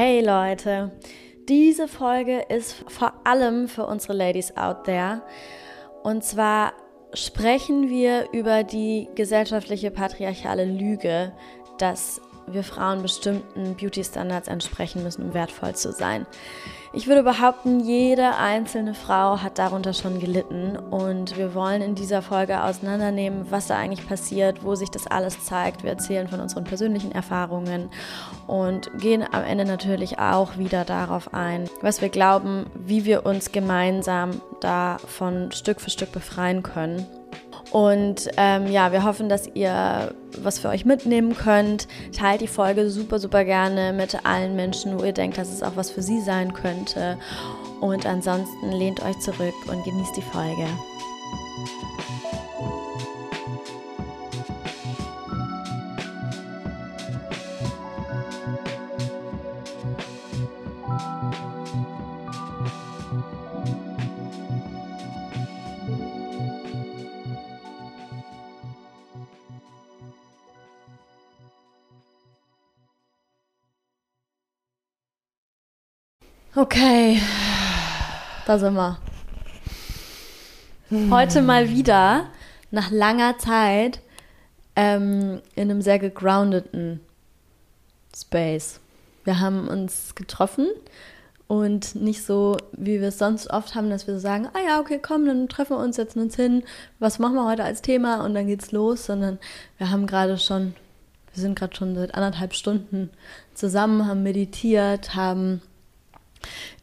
Hey Leute, diese Folge ist vor allem für unsere Ladies out there. Und zwar sprechen wir über die gesellschaftliche patriarchale Lüge, dass wir Frauen bestimmten Beauty-Standards entsprechen müssen, um wertvoll zu sein. Ich würde behaupten, jede einzelne Frau hat darunter schon gelitten und wir wollen in dieser Folge auseinandernehmen, was da eigentlich passiert, wo sich das alles zeigt. Wir erzählen von unseren persönlichen Erfahrungen und gehen am Ende natürlich auch wieder darauf ein, was wir glauben, wie wir uns gemeinsam davon Stück für Stück befreien können. Und ähm, ja, wir hoffen, dass ihr was für euch mitnehmen könnt. Teilt die Folge super, super gerne mit allen Menschen, wo ihr denkt, dass es auch was für sie sein könnte. Und ansonsten lehnt euch zurück und genießt die Folge. Okay, da sind wir. Heute mal wieder, nach langer Zeit, ähm, in einem sehr gegroundeten Space. Wir haben uns getroffen und nicht so, wie wir es sonst oft haben, dass wir so sagen, ah ja, okay, komm, dann treffen wir uns, setzen uns hin, was machen wir heute als Thema und dann geht's los, sondern wir haben gerade schon, wir sind gerade schon seit anderthalb Stunden zusammen, haben meditiert, haben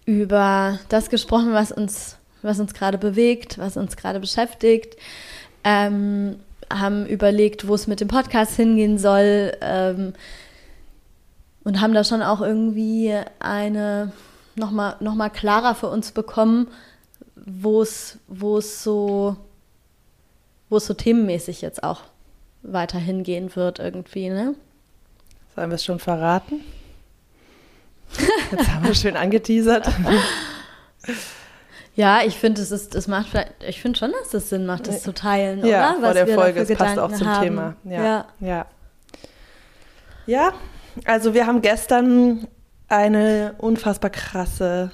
über das gesprochen, was uns, was uns gerade bewegt, was uns gerade beschäftigt. Ähm, haben überlegt, wo es mit dem Podcast hingehen soll ähm, und haben da schon auch irgendwie eine nochmal noch mal klarer für uns bekommen, wo es so wo es so themenmäßig jetzt auch weiter hingehen wird irgendwie, ne? Sollen wir es schon verraten? Jetzt haben wir schön angeteasert. Ja, ich finde, es ist, es macht ich finde schon, dass es Sinn macht, das zu teilen, ja, oder? vor der Folge, es passt auch zum haben. Thema. Ja, ja. ja. Ja, also wir haben gestern eine unfassbar krasse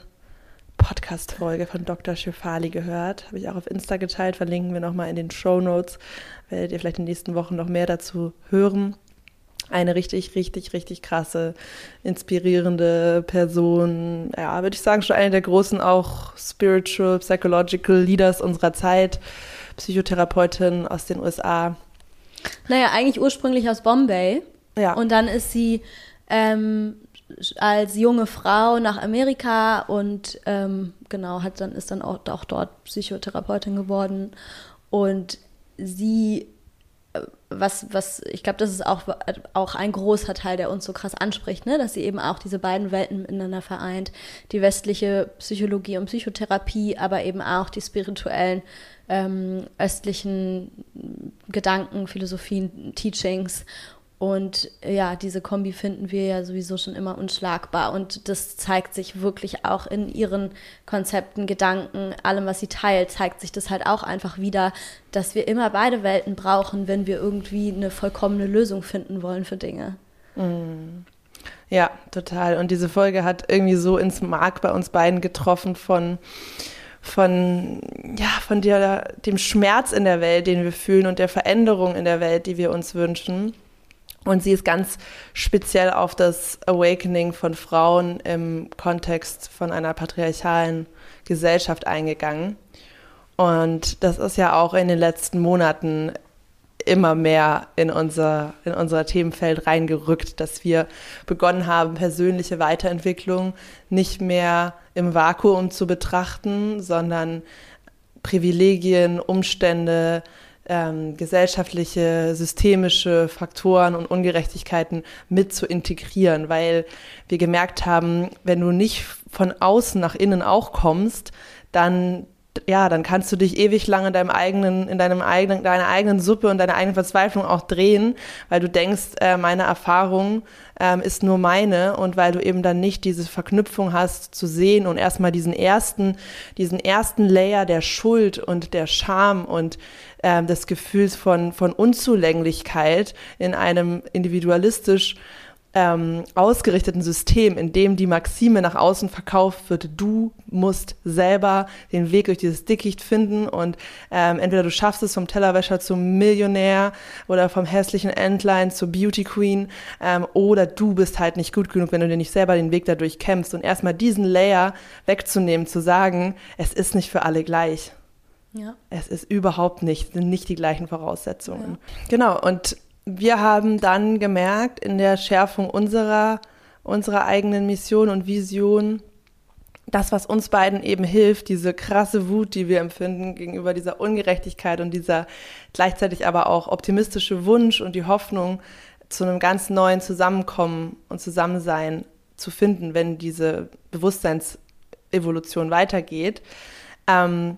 Podcast-Folge von Dr. Schifali gehört. Habe ich auch auf Insta geteilt, verlinken wir nochmal in den Show Notes. Werdet ihr vielleicht in den nächsten Wochen noch mehr dazu hören eine richtig, richtig, richtig krasse, inspirierende Person. Ja, würde ich sagen, schon eine der großen auch spiritual, psychological Leaders unserer Zeit. Psychotherapeutin aus den USA. Naja, eigentlich ursprünglich aus Bombay. Ja. Und dann ist sie ähm, als junge Frau nach Amerika und ähm, genau, hat dann, ist dann auch, auch dort Psychotherapeutin geworden. Und sie was, was, ich glaube, das ist auch, auch ein großer Teil, der uns so krass anspricht, ne? dass sie eben auch diese beiden Welten miteinander vereint. Die westliche Psychologie und Psychotherapie, aber eben auch die spirituellen ähm, östlichen Gedanken, Philosophien, Teachings und ja, diese Kombi finden wir ja sowieso schon immer unschlagbar. Und das zeigt sich wirklich auch in ihren Konzepten, Gedanken, allem, was sie teilt, zeigt sich das halt auch einfach wieder, dass wir immer beide Welten brauchen, wenn wir irgendwie eine vollkommene Lösung finden wollen für Dinge. Mm. Ja, total. Und diese Folge hat irgendwie so ins Mark bei uns beiden getroffen von von, ja, von der, dem Schmerz in der Welt, den wir fühlen und der Veränderung in der Welt, die wir uns wünschen. Und sie ist ganz speziell auf das Awakening von Frauen im Kontext von einer patriarchalen Gesellschaft eingegangen. Und das ist ja auch in den letzten Monaten immer mehr in unser, in unser Themenfeld reingerückt, dass wir begonnen haben, persönliche Weiterentwicklung nicht mehr im Vakuum zu betrachten, sondern Privilegien, Umstände, ähm, gesellschaftliche, systemische Faktoren und Ungerechtigkeiten mit zu integrieren, weil wir gemerkt haben, wenn du nicht von außen nach innen auch kommst, dann ja, dann kannst du dich ewig lange in deinem eigenen, in deinem eigenen, deiner eigenen Suppe und deiner eigenen Verzweiflung auch drehen, weil du denkst, äh, meine Erfahrung ähm, ist nur meine und weil du eben dann nicht diese Verknüpfung hast zu sehen und erstmal diesen ersten, diesen ersten Layer der Schuld und der Scham und ähm, des Gefühls von, von Unzulänglichkeit in einem individualistisch ähm, ausgerichteten System, in dem die Maxime nach außen verkauft wird, du musst selber den Weg durch dieses Dickicht finden und ähm, entweder du schaffst es vom Tellerwäscher zum Millionär oder vom hässlichen Entlein zur Beauty Queen ähm, oder du bist halt nicht gut genug, wenn du dir nicht selber den Weg dadurch kämpfst und erstmal diesen Layer wegzunehmen, zu sagen, es ist nicht für alle gleich. Ja. Es ist überhaupt nicht, sind nicht die gleichen Voraussetzungen. Ja. Genau, und wir haben dann gemerkt in der Schärfung unserer, unserer eigenen Mission und Vision, das, was uns beiden eben hilft, diese krasse Wut, die wir empfinden gegenüber dieser Ungerechtigkeit und dieser gleichzeitig aber auch optimistische Wunsch und die Hoffnung zu einem ganz neuen Zusammenkommen und Zusammensein zu finden, wenn diese Bewusstseinsevolution weitergeht. Ähm,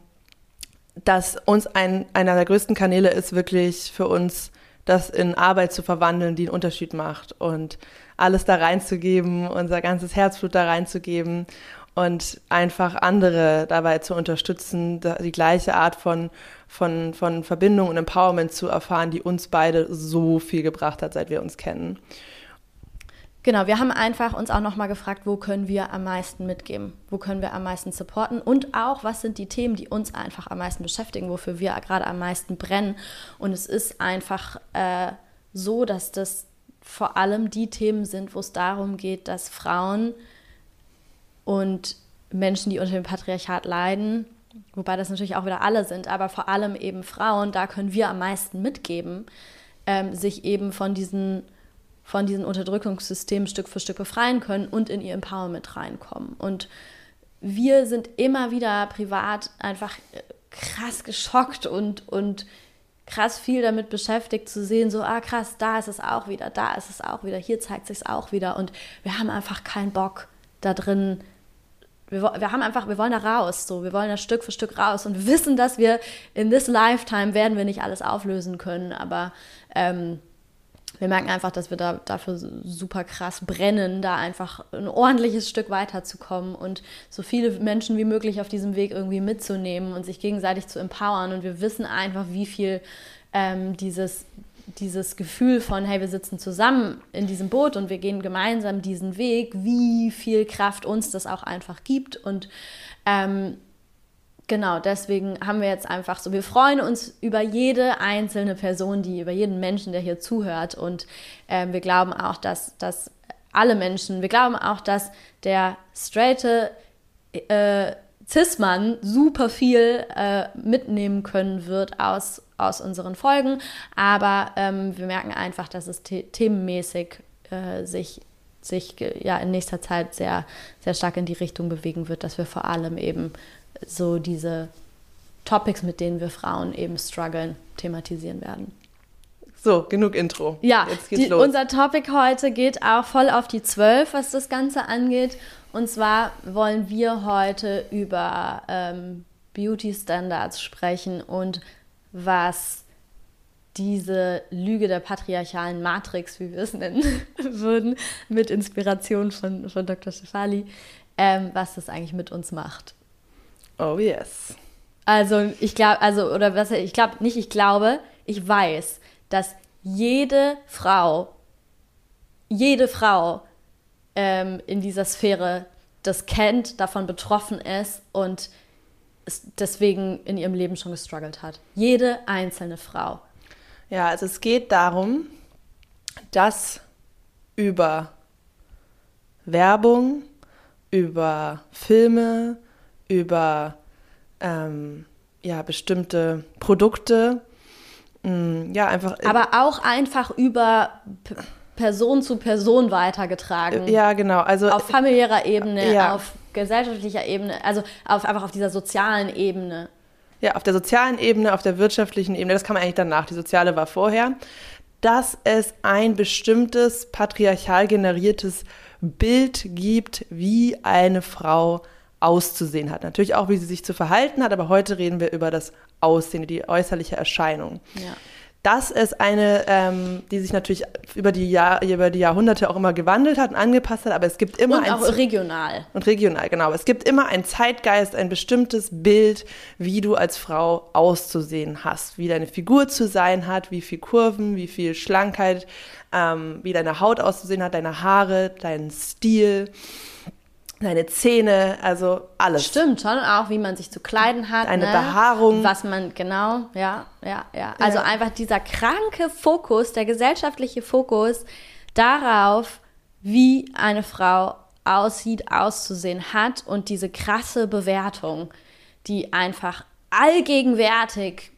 dass uns ein, einer der größten Kanäle ist, wirklich für uns das in Arbeit zu verwandeln, die einen Unterschied macht und alles da reinzugeben, unser ganzes Herzblut da reinzugeben und einfach andere dabei zu unterstützen, die gleiche Art von, von, von Verbindung und Empowerment zu erfahren, die uns beide so viel gebracht hat, seit wir uns kennen. Genau, wir haben einfach uns auch nochmal gefragt, wo können wir am meisten mitgeben, wo können wir am meisten supporten und auch, was sind die Themen, die uns einfach am meisten beschäftigen, wofür wir gerade am meisten brennen. Und es ist einfach äh, so, dass das vor allem die Themen sind, wo es darum geht, dass Frauen und Menschen, die unter dem Patriarchat leiden, wobei das natürlich auch wieder alle sind, aber vor allem eben Frauen, da können wir am meisten mitgeben, ähm, sich eben von diesen von diesen Unterdrückungssystemen Stück für Stück befreien können und in ihr Empowerment reinkommen. Und wir sind immer wieder privat einfach äh, krass geschockt und, und krass viel damit beschäftigt zu sehen, so, ah krass, da ist es auch wieder, da ist es auch wieder, hier zeigt sich es auch wieder. Und wir haben einfach keinen Bock da drin. Wir, wir haben einfach, wir wollen da raus, so, wir wollen da Stück für Stück raus und wir wissen, dass wir in this lifetime werden wir nicht alles auflösen können, aber ähm, wir merken einfach, dass wir da dafür super krass brennen, da einfach ein ordentliches Stück weiterzukommen und so viele Menschen wie möglich auf diesem Weg irgendwie mitzunehmen und sich gegenseitig zu empowern. Und wir wissen einfach, wie viel ähm, dieses, dieses Gefühl von, hey, wir sitzen zusammen in diesem Boot und wir gehen gemeinsam diesen Weg, wie viel Kraft uns das auch einfach gibt. Und ähm, Genau, deswegen haben wir jetzt einfach so, wir freuen uns über jede einzelne Person, die, über jeden Menschen, der hier zuhört. Und äh, wir glauben auch, dass, dass alle Menschen, wir glauben auch, dass der straighte äh, Cis-Mann super viel äh, mitnehmen können wird aus, aus unseren Folgen. Aber ähm, wir merken einfach, dass es the themenmäßig äh, sich sich ja in nächster Zeit sehr, sehr stark in die Richtung bewegen wird, dass wir vor allem eben so diese Topics, mit denen wir Frauen eben strugglen, thematisieren werden. So, genug Intro. Ja, die, unser Topic heute geht auch voll auf die Zwölf, was das Ganze angeht. Und zwar wollen wir heute über ähm, Beauty Standards sprechen und was diese Lüge der patriarchalen Matrix, wie wir es nennen würden, mit Inspiration von, von Dr. Stefali, ähm, was das eigentlich mit uns macht. Oh yes. Also ich glaube, also oder was ich glaube nicht, ich glaube, ich weiß, dass jede Frau, jede Frau ähm, in dieser Sphäre das kennt, davon betroffen ist und deswegen in ihrem Leben schon gestruggelt hat. Jede einzelne Frau. Ja, also es geht darum, dass über Werbung, über Filme, über ähm, ja, bestimmte Produkte. Mm, ja, einfach. Aber auch einfach über P Person zu Person weitergetragen. Ja, genau. Also auf familiärer Ebene, ja. auf gesellschaftlicher Ebene, also auf, einfach auf dieser sozialen Ebene. Ja, auf der sozialen Ebene, auf der wirtschaftlichen Ebene, das kann man eigentlich danach. Die soziale war vorher. Dass es ein bestimmtes patriarchal generiertes Bild gibt, wie eine Frau auszusehen hat. Natürlich auch, wie sie sich zu verhalten hat, aber heute reden wir über das Aussehen, die äußerliche Erscheinung. Ja. dass es eine, ähm, die sich natürlich über die, Jahr, über die Jahrhunderte auch immer gewandelt hat und angepasst hat, aber es gibt immer und ein... auch regional. Und regional, genau. Es gibt immer einen Zeitgeist, ein bestimmtes Bild, wie du als Frau auszusehen hast, wie deine Figur zu sein hat, wie viel Kurven, wie viel Schlankheit, ähm, wie deine Haut auszusehen hat, deine Haare, dein Stil deine Zähne, also alles. Stimmt schon, auch wie man sich zu kleiden hat. Eine ne? Behaarung. Was man, genau, ja, ja, ja. Also ja. einfach dieser kranke Fokus, der gesellschaftliche Fokus darauf, wie eine Frau aussieht, auszusehen hat und diese krasse Bewertung, die einfach allgegenwärtig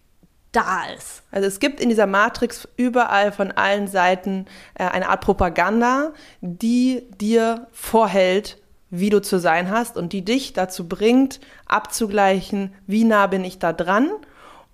da ist. Also es gibt in dieser Matrix überall von allen Seiten äh, eine Art Propaganda, die dir vorhält, wie du zu sein hast und die dich dazu bringt, abzugleichen, wie nah bin ich da dran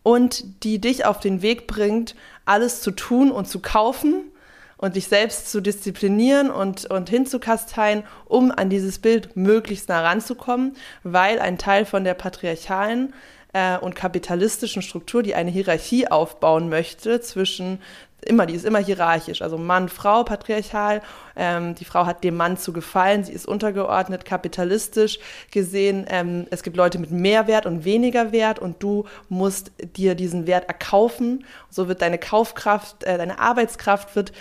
und die dich auf den Weg bringt, alles zu tun und zu kaufen und dich selbst zu disziplinieren und, und hinzukasteien, um an dieses Bild möglichst nah ranzukommen, weil ein Teil von der patriarchalen äh, und kapitalistischen Struktur, die eine Hierarchie aufbauen möchte zwischen immer, die ist immer hierarchisch, also Mann, Frau, patriarchal. Ähm, die Frau hat dem Mann zu gefallen, sie ist untergeordnet, kapitalistisch gesehen. Ähm, es gibt Leute mit mehr Wert und weniger Wert und du musst dir diesen Wert erkaufen. So wird deine Kaufkraft, äh, deine Arbeitskraft wird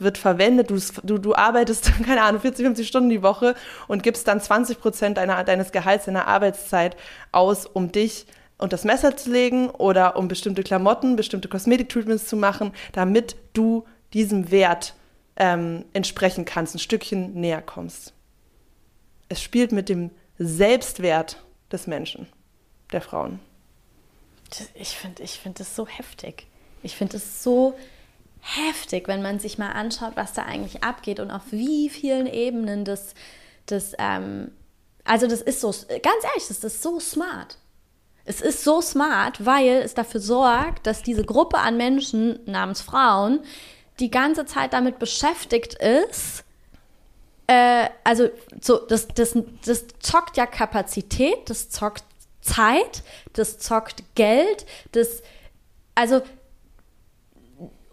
wird verwendet, du, du, du arbeitest, keine Ahnung, 40, 50 Stunden die Woche und gibst dann 20 Prozent deiner, deines Gehalts, deiner Arbeitszeit aus, um dich und das Messer zu legen oder um bestimmte Klamotten, bestimmte Kosmetik-Treatments zu machen, damit du diesem Wert ähm, entsprechen kannst, ein Stückchen näher kommst. Es spielt mit dem Selbstwert des Menschen, der Frauen. Ich finde ich find das so heftig. Ich finde es so heftig, wenn man sich mal anschaut, was da eigentlich abgeht und auf wie vielen Ebenen das, das ähm, also das ist so, ganz ehrlich, das ist so smart. Es ist so smart, weil es dafür sorgt, dass diese Gruppe an Menschen namens Frauen die ganze Zeit damit beschäftigt ist, äh, also so, das, das, das zockt ja Kapazität, das zockt Zeit, das zockt Geld, das, also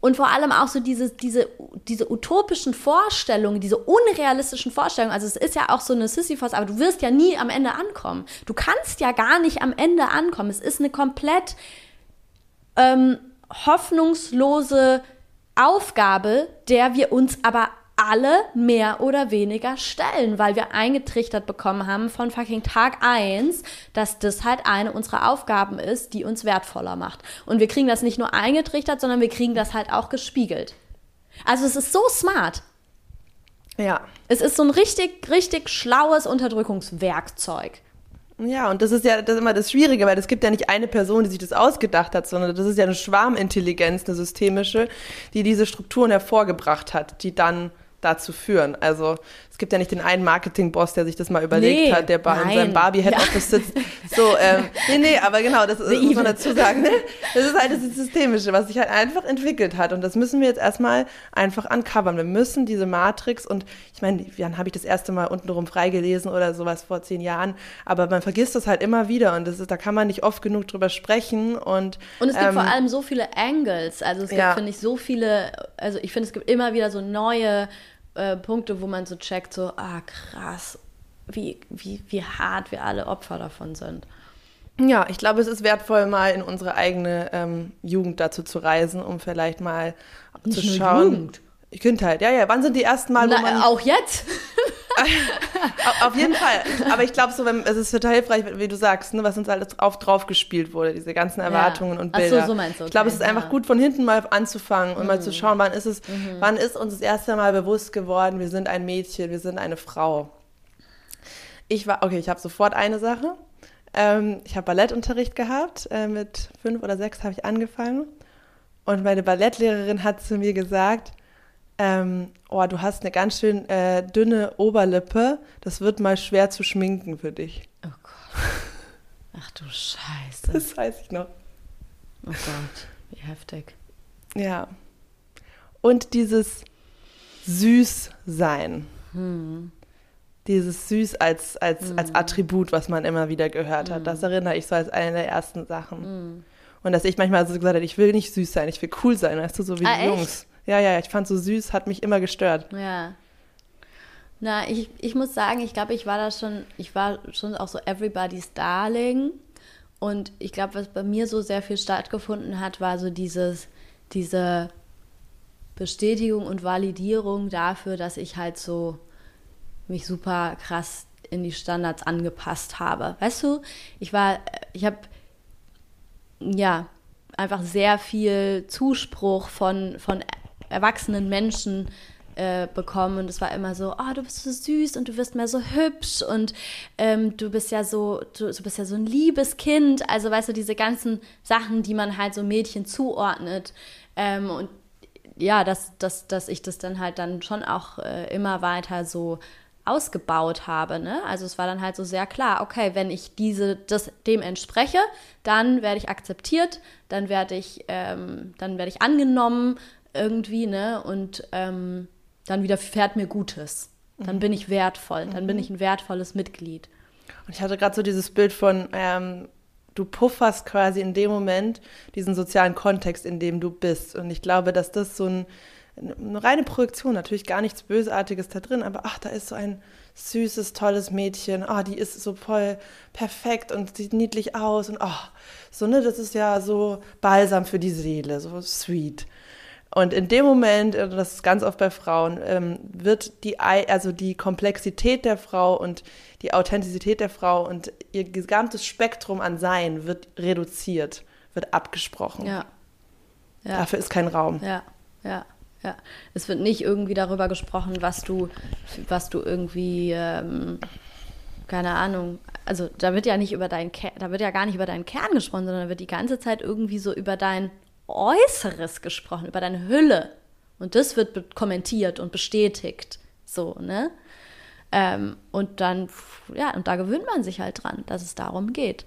und vor allem auch so diese, diese, diese utopischen Vorstellungen, diese unrealistischen Vorstellungen. Also es ist ja auch so eine Sisyphos, aber du wirst ja nie am Ende ankommen. Du kannst ja gar nicht am Ende ankommen. Es ist eine komplett ähm, hoffnungslose Aufgabe, der wir uns aber alle mehr oder weniger stellen, weil wir eingetrichtert bekommen haben von fucking Tag 1, dass das halt eine unserer Aufgaben ist, die uns wertvoller macht. Und wir kriegen das nicht nur eingetrichtert, sondern wir kriegen das halt auch gespiegelt. Also es ist so smart. Ja. Es ist so ein richtig, richtig schlaues Unterdrückungswerkzeug. Ja, und das ist ja das ist immer das Schwierige, weil es gibt ja nicht eine Person, die sich das ausgedacht hat, sondern das ist ja eine Schwarmintelligenz, eine systemische, die diese Strukturen hervorgebracht hat, die dann dazu führen. Also es gibt ja nicht den einen Marketing-Boss, der sich das mal überlegt nee, hat, der bei seinem Barbie-Head-Office ja. sitzt. So, ähm, nee, nee, aber genau, das ist, muss man dazu sagen. Ne? Das ist halt das Systemische, was sich halt einfach entwickelt hat. Und das müssen wir jetzt erstmal einfach uncovern. Wir müssen diese Matrix und ich meine, wann habe ich das erste Mal untenrum freigelesen oder sowas vor zehn Jahren, aber man vergisst das halt immer wieder und das ist, da kann man nicht oft genug drüber sprechen. Und, und es gibt ähm, vor allem so viele Angles. Also es gibt, ja. finde ich, so viele, also ich finde, es gibt immer wieder so neue äh, Punkte, wo man so checkt, so, ah, krass, wie, wie, wie hart wir alle Opfer davon sind. Ja, ich glaube, es ist wertvoll, mal in unsere eigene ähm, Jugend dazu zu reisen, um vielleicht mal Nicht zu schauen. Jugend. Kindheit, ja, ja. Wann sind die ersten Mal, wo man. Auch jetzt? Auf jeden Fall. Aber ich glaube, so, wenn, es ist total hilfreich, wie du sagst, ne, was uns alles auf, drauf gespielt wurde, diese ganzen Erwartungen ja. und Bilder. Ach so, so meinst du. Okay. Ich glaube, es ist ja. einfach gut, von hinten mal anzufangen und mhm. mal zu mhm. schauen, wann ist es, mhm. wann ist uns das erste Mal bewusst geworden, wir sind ein Mädchen, wir sind eine Frau. Ich war, okay, ich habe sofort eine Sache. Ähm, ich habe Ballettunterricht gehabt. Äh, mit fünf oder sechs habe ich angefangen. Und meine Ballettlehrerin hat zu mir gesagt, ähm, oh, du hast eine ganz schön äh, dünne Oberlippe, das wird mal schwer zu schminken für dich. Oh Gott. Ach du Scheiße. Das weiß ich noch. Oh Gott, wie heftig. Ja. Und dieses Süßsein. Hm. Dieses Süß als, als, hm. als Attribut, was man immer wieder gehört hat. Hm. Das erinnere ich so als eine der ersten Sachen. Hm. Und dass ich manchmal so gesagt habe, ich will nicht süß sein, ich will cool sein, weißt du, so wie Ah, die echt? Jungs. Ja, ja, ich fand so süß, hat mich immer gestört. Ja. Na, ich, ich muss sagen, ich glaube, ich war da schon, ich war schon auch so everybody's darling. Und ich glaube, was bei mir so sehr viel stattgefunden hat, war so dieses, diese Bestätigung und Validierung dafür, dass ich halt so mich super krass in die Standards angepasst habe. Weißt du, ich war, ich habe ja einfach sehr viel Zuspruch von, von erwachsenen Menschen äh, bekommen und es war immer so, oh, du bist so süß und du wirst mehr so hübsch und ähm, du bist ja so, du, du bist ja so ein liebes Kind. Also weißt du, diese ganzen Sachen, die man halt so Mädchen zuordnet. Ähm, und ja, dass, dass, dass ich das dann halt dann schon auch äh, immer weiter so ausgebaut habe. Ne? Also es war dann halt so sehr klar, okay, wenn ich diese, das, dem entspreche, dann werde ich akzeptiert, dann werde ich, ähm, dann werde ich angenommen irgendwie, ne? Und ähm, dann widerfährt mir Gutes. Dann bin ich wertvoll, dann bin ich ein wertvolles Mitglied. Und ich hatte gerade so dieses Bild von, ähm, du pufferst quasi in dem Moment diesen sozialen Kontext, in dem du bist. Und ich glaube, dass das so ein, eine reine Projektion, natürlich gar nichts Bösartiges da drin, aber ach, da ist so ein süßes, tolles Mädchen, ah, die ist so voll perfekt und sieht niedlich aus und ach, so, ne, das ist ja so Balsam für die Seele, so sweet. Und in dem Moment, äh, das ist ganz oft bei Frauen, ähm, wird die, also die Komplexität der Frau und die Authentizität der Frau und ihr gesamtes Spektrum an Sein wird reduziert, wird abgesprochen. Ja. Ja. Dafür ist kein Raum. Ja, ja, ja. Es wird nicht irgendwie darüber gesprochen, was du, was du irgendwie, ähm, keine Ahnung, also da wird ja nicht über deinen da wird ja gar nicht über deinen Kern gesprochen, sondern da wird die ganze Zeit irgendwie so über dein Äußeres gesprochen, über deine Hülle. Und das wird kommentiert und bestätigt. So, ne? Ähm, und dann, ja, und da gewöhnt man sich halt dran, dass es darum geht.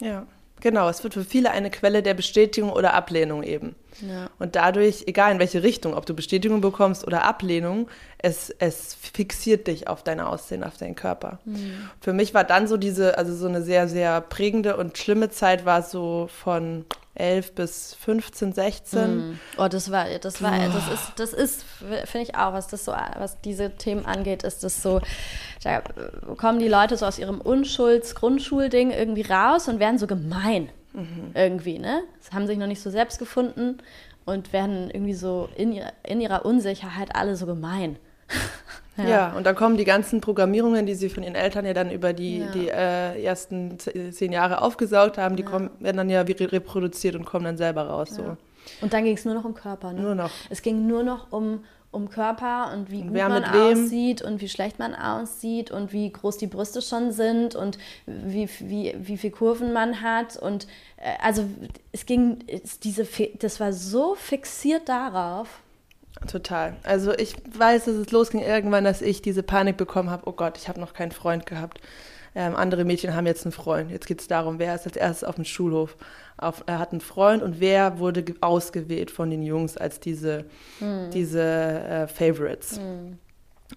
Ja, genau. Es wird für viele eine Quelle der Bestätigung oder Ablehnung eben. Ja. Und dadurch, egal in welche Richtung, ob du Bestätigung bekommst oder Ablehnung, es, es fixiert dich auf dein Aussehen, auf deinen Körper. Für mich war dann so diese, also so eine sehr, sehr prägende und schlimme Zeit war so von 11 bis 15, 16. Oh, das war, das war, das ist, das ist, finde ich auch, was das so, was diese Themen angeht, ist das so, da kommen die Leute so aus ihrem Unschulds-Grundschulding irgendwie raus und werden so gemein. Irgendwie, ne? Das haben sich noch nicht so selbst gefunden und werden irgendwie so in ihrer, in ihrer Unsicherheit alle so gemein. Ja. und dann kommen die ganzen Programmierungen, die sie von ihren Eltern ja dann über die, Ja. die äh, ersten zehn Jahre aufgesaugt haben, die kommen, werden dann ja reproduziert und kommen dann selber raus. So. Und dann ging es nur noch um Körper. Ne? Nur noch. Es ging nur noch um, um Körper und wie gut wer man aussieht und wie schlecht man aussieht und wie groß die Brüste schon sind und wie, wie, wie viel Kurven man hat. Und äh, also es ging, es, diese, das war so fixiert darauf. Total. Also ich weiß, dass es losging irgendwann, dass ich diese Panik bekommen habe, oh Gott, ich habe noch keinen Freund gehabt. Ähm, andere Mädchen haben jetzt einen Freund. Jetzt geht es darum, wer ist als erstes auf dem Schulhof. Auf, er hat einen Freund und wer wurde ge- ausgewählt von den Jungs als diese, diese äh, Favorites.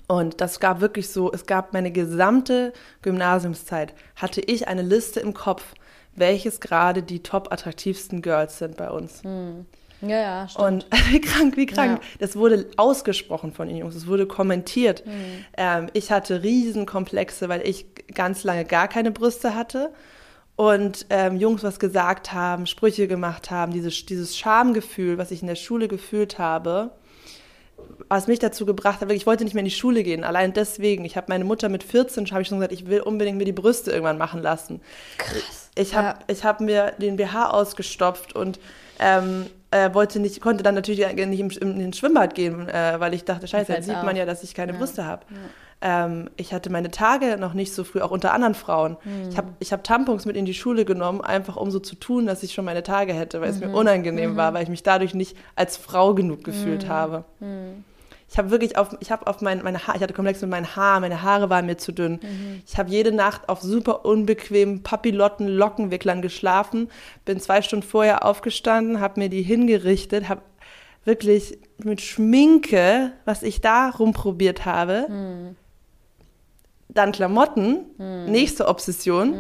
Und das gab wirklich so, es gab meine gesamte Gymnasiumszeit, hatte ich eine Liste im Kopf, welches gerade die top attraktivsten Girls sind bei uns. Ja, ja, stimmt. Und wie krank, wie krank. Ja. Das wurde ausgesprochen von den Jungs, es wurde kommentiert. Ähm, ich hatte Riesenkomplexe, weil ich ganz lange gar keine Brüste hatte. Und ähm, Jungs was gesagt haben, Sprüche gemacht haben, dieses, dieses Schamgefühl, was ich in der Schule gefühlt habe, was mich dazu gebracht hat, ich wollte nicht mehr in die Schule gehen, allein deswegen. Ich habe meine Mutter mit 14, habe ich schon gesagt, ich will unbedingt mir die Brüste irgendwann machen lassen. Krass. Ich habe Ja. ich hab mir den BH ausgestopft und ähm, äh, wollte nicht, konnte dann natürlich nicht im, im, in den Schwimmbad gehen, äh, weil ich dachte, scheiße, jetzt sieht auf. man ja, dass ich keine Ja. Brüste habe. Ähm, ich hatte meine Tage noch nicht so früh, auch unter anderen Frauen. Ich habe ich hab Tampons mit in die Schule genommen, einfach um so zu tun, dass ich schon meine Tage hätte, weil es mir unangenehm war, weil ich mich dadurch nicht als Frau genug gefühlt habe. Ich habe wirklich auf, ich habe auf mein, meine Haare, ich hatte Komplex mit meinen Haaren, meine Haare waren mir zu dünn. Ich habe jede Nacht auf super unbequemen Papillotten, Lockenwicklern geschlafen, bin zwei Stunden vorher aufgestanden, habe mir die hingerichtet, habe wirklich mit Schminke, was ich da rumprobiert habe, dann Klamotten, nächste Obsession.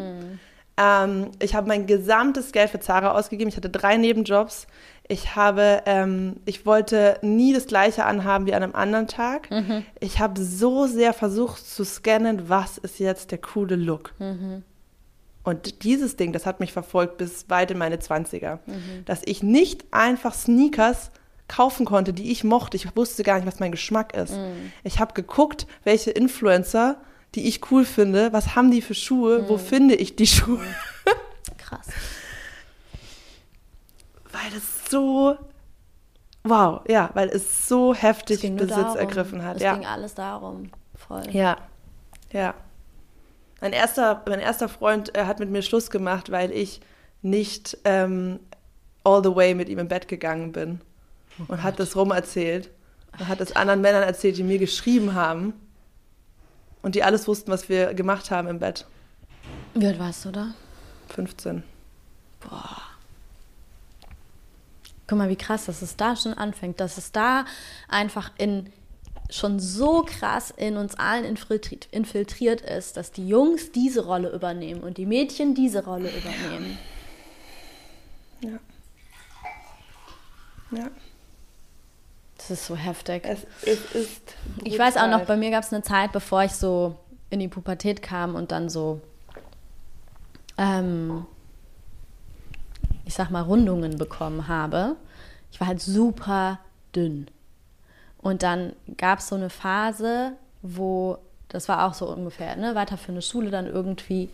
Ähm, ich habe mein gesamtes Geld für Zara ausgegeben. Ich hatte drei Nebenjobs. Ich habe, ähm, ich wollte nie das Gleiche anhaben wie an einem anderen Tag. Mhm. Ich habe so sehr versucht zu scannen, was ist jetzt der coole Look. Mhm. Und dieses Ding, das hat mich verfolgt bis weit in meine 20er. Mhm. Dass ich nicht einfach Sneakers kaufen konnte, die ich mochte. Ich wusste gar nicht, was mein Geschmack ist. Mhm. Ich habe geguckt, welche Influencer, die ich cool finde, was haben die für Schuhe, mhm. wo finde ich die Schuhe. Krass. weil es so, wow, ja, weil es so heftig Besitz darum. ergriffen hat. Es ja. ging alles darum, voll. Ja, ja. Mein erster, mein erster Freund hat mit mir Schluss gemacht, weil ich nicht ähm, all the way mit ihm im Bett gegangen bin. Oh und hat das rum erzählt. Und hat es anderen Männern erzählt, die mir geschrieben haben. Und die alles wussten, was wir gemacht haben im Bett. Wie alt warst du da? 15. Boah. Guck mal, wie krass, dass es da schon anfängt, dass es da einfach in schon so krass in uns allen infiltriert, infiltriert ist, dass die Jungs diese Rolle übernehmen und die Mädchen diese Rolle übernehmen. Ja. Ja. Das ist so heftig. Es, es ist. Brutal. Ich weiß auch noch, bei mir gab es eine Zeit, bevor ich so in die Pubertät kam und dann so, ähm, ich sag mal, Rundungen bekommen habe. Ich war halt super dünn. Und dann gab es so eine Phase, wo, das war auch so ungefähr, ne, weiter für eine Schule dann irgendwie.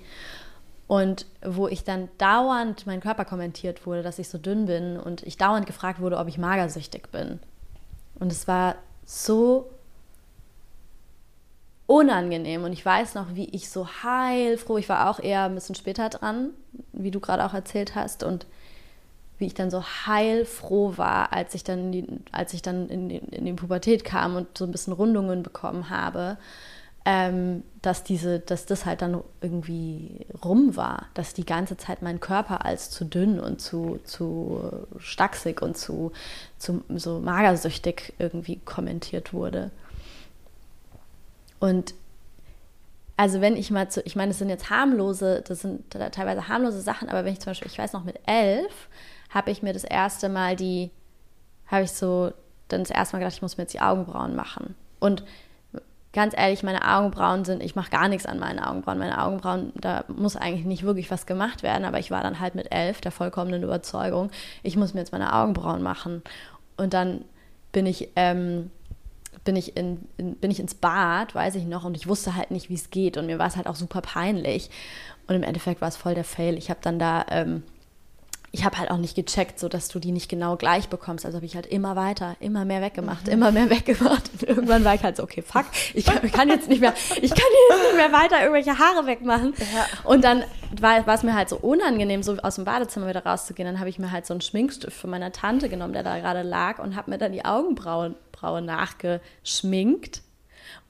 Und wo ich dann dauernd mein Körper kommentiert wurde, dass ich so dünn bin und ich dauernd gefragt wurde, ob ich magersüchtig bin. Und es war so unangenehm. Und ich weiß noch, wie ich so heilfroh, ich war auch eher ein bisschen später dran, wie du gerade auch erzählt hast. Und wie ich dann so heilfroh war, als ich dann in die, als ich dann in in die Pubertät kam und so ein bisschen Rundungen bekommen habe, ähm, dass diese, dass das halt dann irgendwie rum war, dass die ganze Zeit mein Körper als zu dünn und zu, zu stachsig und zu, zu so magersüchtig irgendwie kommentiert wurde. Und also wenn ich mal zu, ich meine, das sind jetzt harmlose, das sind teilweise harmlose Sachen, aber wenn ich zum Beispiel, ich weiß noch mit elf, habe ich mir das erste Mal die, habe ich so dann das erste Mal gedacht, ich muss mir jetzt die Augenbrauen machen. Und ganz ehrlich, meine Augenbrauen sind, ich mache gar nichts an meinen Augenbrauen. Meine Augenbrauen, da muss eigentlich nicht wirklich was gemacht werden, aber ich war dann halt mit elf der vollkommenen Überzeugung, ich muss mir jetzt meine Augenbrauen machen. Und dann bin ich, ähm, bin ich, in, in, bin ich ins Bad, weiß ich noch, und ich wusste halt nicht, wie es geht. Und mir war es halt auch super peinlich. Und im Endeffekt war es voll der Fail. Ich habe dann da ähm, ich habe halt auch nicht gecheckt, so dass du die nicht genau gleich bekommst. Also habe ich halt immer weiter, immer mehr weggemacht, mhm. immer mehr weggemacht. Und irgendwann war ich halt so, okay, fuck, ich kann, ich kann jetzt nicht mehr, ich kann jetzt nicht mehr weiter irgendwelche Haare wegmachen. Ja. Und dann war, war es mir halt so unangenehm, so aus dem Badezimmer wieder rauszugehen. Dann habe ich mir halt so einen Schminkstift von meiner Tante genommen, der da gerade lag, und habe mir dann die Augenbrauen Braue nachgeschminkt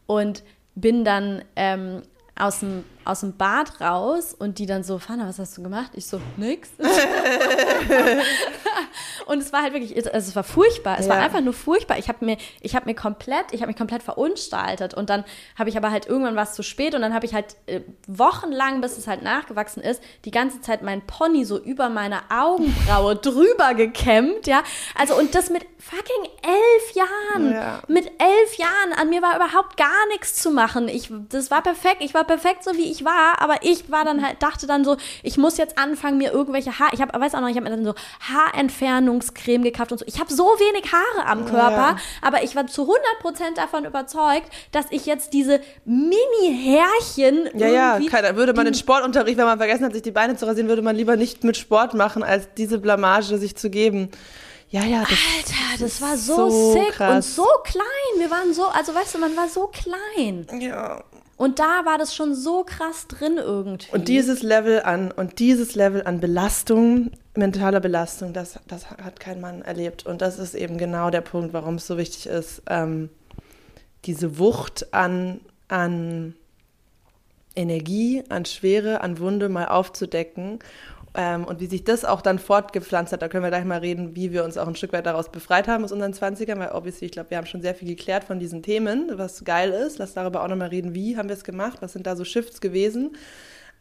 und bin dann ähm, aus dem, aus dem Bad raus und die dann so, Fana, was hast du gemacht? Ich so, nix. und es war halt wirklich, also es war furchtbar. Es ja. war einfach nur furchtbar. Ich habe mir, ich habe mir komplett, ich habe mich komplett verunstaltet und dann habe ich aber halt irgendwann was zu spät und dann habe ich halt äh, wochenlang, bis es halt nachgewachsen ist, die ganze Zeit mein Pony so über meine Augenbraue drüber gekämmt, ja. Also und das mit fucking elf Jahren. Ja. Mit elf Jahren. An mir war überhaupt gar nichts zu machen. Ich, das war perfekt. Ich war perfekt so, wie ich war. Aber ich war dann halt, dachte dann so, ich muss jetzt anfangen, mir irgendwelche Haar, ich habe, weiß auch noch, ich habe mir dann so Haarentfernungscreme gekauft und so. Ich habe so wenig Haare am Körper, ja. aber ich war zu 100% davon überzeugt, dass ich jetzt diese Mini-Härchen Ja, ja, keiner, würde man den Sportunterricht, wenn man vergessen hat, sich die Beine zu rasieren, würde man lieber nicht mit Sport machen, als diese Blamage sich zu geben. Ja, ja. Das Alter, das war so, so sick krass. und so klein. Wir waren so, also weißt du, man war so klein. Ja. Und da war das schon so krass drin irgendwie. Und dieses Level an und dieses Level an Belastung, mentaler Belastung, das, das hat kein Mann erlebt. Und das ist eben genau der Punkt, warum es so wichtig ist, ähm, diese Wucht an, an Energie, an Schwere, an Wunde mal aufzudecken ähm, und wie sich das auch dann fortgepflanzt hat, da können wir gleich mal reden, wie wir uns auch ein Stück weit daraus befreit haben aus unseren 20ern, weil obviously, ich glaube, wir haben schon sehr viel geklärt von diesen Themen, was geil ist. Lass darüber auch nochmal reden, wie haben wir es gemacht, was sind da so Shifts gewesen.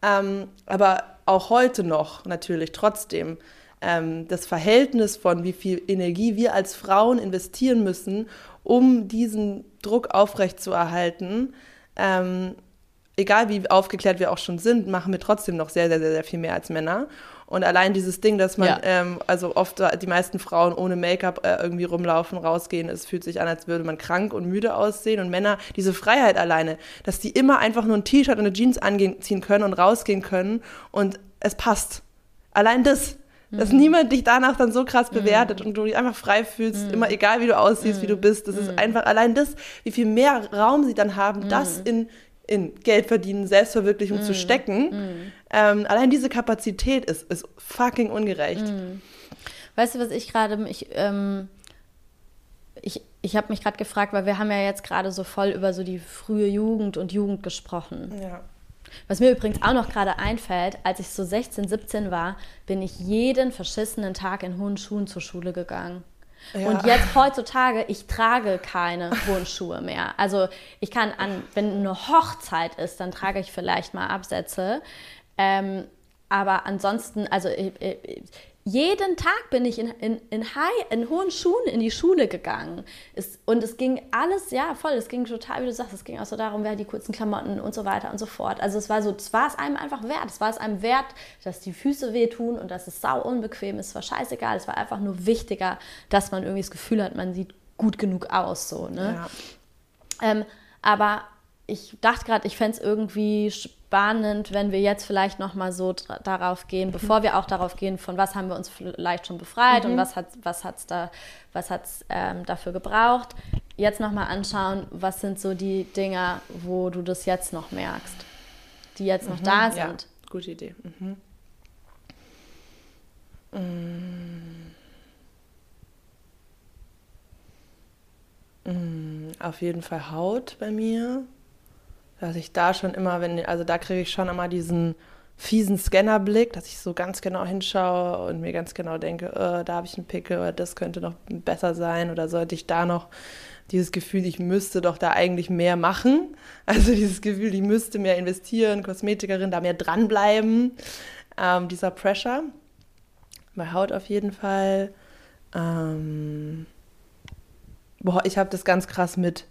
Ähm, aber auch heute noch natürlich trotzdem ähm, das Verhältnis von wie viel Energie wir als Frauen investieren müssen, um diesen Druck aufrechtzuerhalten, ähm, egal wie aufgeklärt wir auch schon sind, machen wir trotzdem noch sehr, sehr, sehr, sehr viel mehr als Männer. Und allein dieses Ding, dass man, ja. ähm, also oft die meisten Frauen ohne Make-up äh, irgendwie rumlaufen, rausgehen, es fühlt sich an, als würde man krank und müde aussehen. Und Männer, diese Freiheit alleine, dass die immer einfach nur ein T-Shirt und eine Jeans anziehen können und rausgehen können und es passt. Allein das, dass mhm. niemand dich danach dann so krass bewertet mhm. und du dich einfach frei fühlst, mhm. immer egal wie du aussiehst, wie du mhm. bist. Das ist mhm. einfach allein das, wie viel mehr Raum sie dann haben, das in in Geld verdienen, Selbstverwirklichung mm. zu stecken. Mm. Ähm, allein diese Kapazität ist, ist fucking ungerecht. Mm. Weißt du, was ich gerade, ich, ähm, ich, ich habe mich gerade gefragt, weil wir haben ja jetzt gerade so voll über so die frühe Jugend und Jugend gesprochen. Ja. Was mir übrigens auch noch gerade einfällt, als ich so 16, 17 war, bin ich jeden verschissenen Tag in hohen Schuhen zur Schule gegangen. Ja. Und jetzt heutzutage, ich trage keine hohen Schuhe mehr. Also ich kann an, wenn eine Hochzeit ist, dann trage ich vielleicht mal Absätze. Ähm, aber ansonsten, also ich, ich, jeden Tag bin ich in, in, in, high, in hohen Schuhen in die Schule gegangen. Es, und es ging alles, ja, voll, es ging total, wie du sagst, es ging auch so darum, wer die kurzen Klamotten und so weiter und so fort. Also es war so, es war es einem einfach wert. Es war es einem wert, dass die Füße wehtun und dass es sau unbequem ist. Es war scheißegal. Es war einfach nur wichtiger, dass man irgendwie das Gefühl hat, man sieht gut genug aus. So, ne? Ja. Ähm, aber ich dachte gerade, ich fände es irgendwie spannend, wenn wir jetzt vielleicht nochmal so darauf gehen, bevor wir auch darauf gehen, von was haben wir uns vielleicht schon befreit mhm. und was hat es was hat's da, was hat's, ähm, dafür gebraucht. Jetzt nochmal anschauen, was sind so die Dinge, wo du das jetzt noch merkst, die jetzt noch mhm. da sind. Ja, gute Idee. Mhm. Mm. Auf jeden Fall Haut bei mir dass ich da schon immer, wenn, also da kriege ich schon immer diesen fiesen Scannerblick, dass ich so ganz genau hinschaue und mir ganz genau denke, oh, da habe ich einen Pickel oder das könnte noch besser sein oder sollte ich da noch dieses Gefühl, ich müsste doch da eigentlich mehr machen. Also dieses Gefühl, ich müsste mehr investieren, Kosmetikerin, da mehr dranbleiben. Ähm, dieser Pressure. Bei Haut auf jeden Fall. Ähm, boah, ich habe das ganz krass mit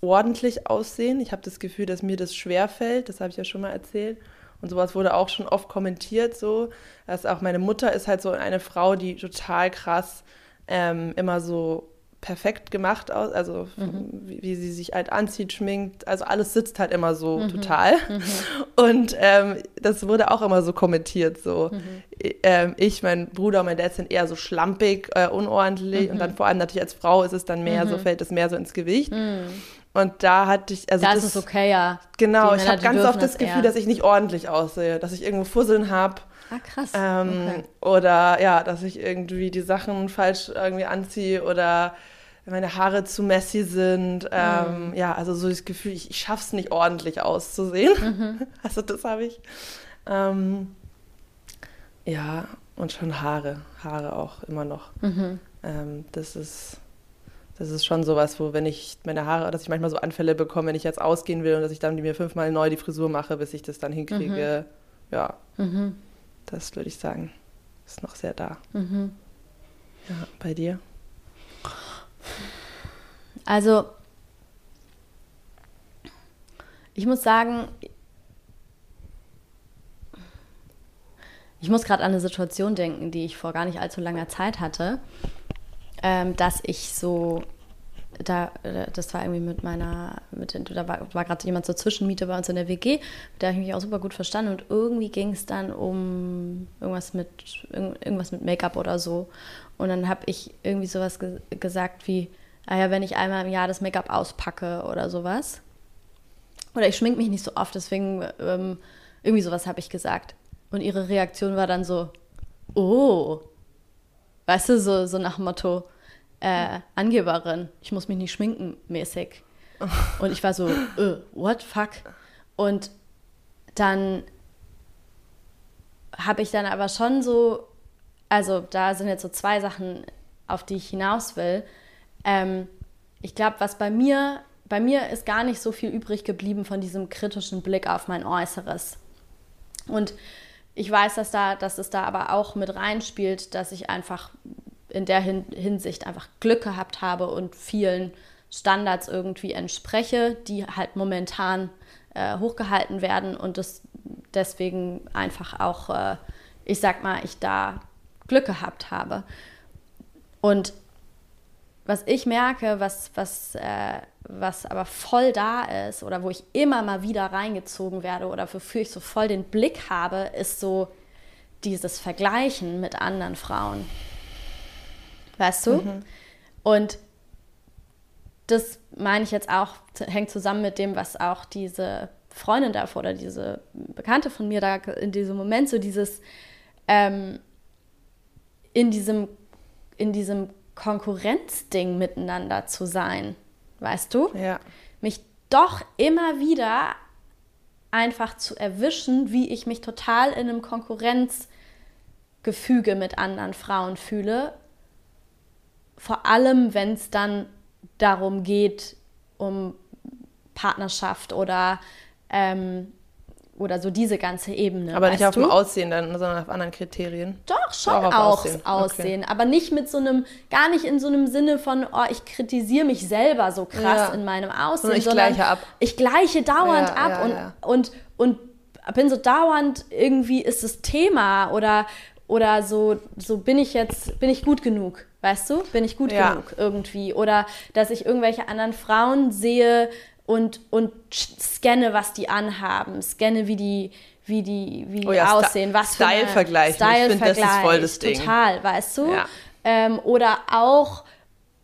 ordentlich aussehen. Ich habe das Gefühl, dass mir das schwer fällt. Das habe ich ja schon mal erzählt. Und sowas wurde auch schon oft kommentiert, so. Dass auch meine Mutter ist halt so eine Frau, die total krass ähm, immer so perfekt gemacht aus, also mhm. wie, wie, sie sich halt anzieht, schminkt, also alles sitzt halt immer so mhm. total. Mhm. Und ähm, das wurde auch immer so kommentiert, so mhm. ähm, ich, mein Bruder und mein Dad sind eher so schlampig, äh, unordentlich und dann mhm. vor allem natürlich als Frau ist es dann mehr, so mhm. fällt es mehr so ins Gewicht. Und da hatte ich, also das, das ist okay, ja. Genau, ich habe ganz oft das Gefühl, eher. dass ich nicht ordentlich aussehe, dass ich irgendwo Fusseln habe. Ah, krass. Ähm, okay. Oder ja, dass ich irgendwie die Sachen falsch irgendwie anziehe oder meine Haare zu messy sind. Ähm, mhm. Ja, also so das Gefühl, ich, ich schaffe es nicht ordentlich auszusehen. Mhm. Also das habe ich. Ähm, ja, und schon Haare. Haare auch immer noch. Mhm. Ähm, das ist das ist schon sowas, wo wenn ich meine Haare, dass ich manchmal so Anfälle bekomme, wenn ich jetzt ausgehen will und dass ich dann mir fünfmal neu die Frisur mache, bis ich das dann hinkriege. Mhm. Ja, mhm. das würde ich sagen, ist noch sehr da. Mhm. Ja, bei dir? Also, ich muss sagen, ich muss gerade an eine Situation denken, die ich vor gar nicht allzu langer Zeit hatte ähm, dass ich so da, das war irgendwie mit meiner, mit, da war, war gerade jemand zur Zwischenmiete bei uns in der WG, mit der habe ich mich auch super gut verstanden und irgendwie ging es dann um irgendwas mit, irgendwas mit Make-up oder so. Und dann habe ich irgendwie sowas ge gesagt wie, ah ja, wenn ich einmal im Jahr das Make-up auspacke oder sowas. Oder ich schmink mich nicht so oft, deswegen ähm, irgendwie sowas habe ich gesagt. Und ihre Reaktion war dann so, oh, Weißt du, so, so nach dem Motto, äh, Angeberin, ich muss mich nicht schminken, mäßig. Und ich war so, äh, what, fuck? Und dann habe ich dann aber schon so, also da sind jetzt so zwei Sachen, auf die ich hinaus will. Ähm, ich glaube, was bei mir, bei mir ist gar nicht so viel übrig geblieben von diesem kritischen Blick auf mein Äußeres. Und ich weiß, dass, da, dass es da aber auch mit reinspielt, dass ich einfach in der Hinsicht einfach Glück gehabt habe und vielen Standards irgendwie entspreche, die halt momentan äh, hochgehalten werden und das deswegen einfach auch, äh, ich sag mal, ich da Glück gehabt habe. Und was ich merke, was, was, äh, was aber voll da ist oder wo ich immer mal wieder reingezogen werde oder wofür ich so voll den Blick habe, ist so dieses Vergleichen mit anderen Frauen. Weißt du? Mhm. Und das meine ich jetzt auch, hängt zusammen mit dem, was auch diese Freundin davor oder diese Bekannte von mir da in diesem Moment so dieses ähm, in diesem in diesem Konkurrenzding miteinander zu sein, weißt du? Ja. Mich doch immer wieder einfach zu erwischen, wie ich mich total in einem Konkurrenzgefüge mit anderen Frauen fühle. Vor allem, wenn es dann darum geht, um Partnerschaft oder, ähm, oder so diese ganze Ebene. Aber nicht auf du? dem Aussehen dann, sondern auf anderen Kriterien. Doch, schon auch, auch Aussehen. Aussehen. Okay. Aber nicht mit so einem, gar nicht in so einem Sinne von, oh, ich kritisiere mich selber so krass ja. in meinem Aussehen. Und ich gleiche ab. Ich gleiche dauernd ja, ab ja, und, und, und bin so dauernd irgendwie ist das Thema oder, oder so, so bin ich jetzt, bin ich gut genug. Weißt du, bin ich gut genug irgendwie? Oder dass ich irgendwelche anderen Frauen sehe und, und scanne, was die anhaben, scanne, wie die, wie die, wie die oh ja, aussehen, was für Style-Vergleich. Style ich finde, das ist voll das Ding. Total, weißt du? Ja. Ähm, oder auch,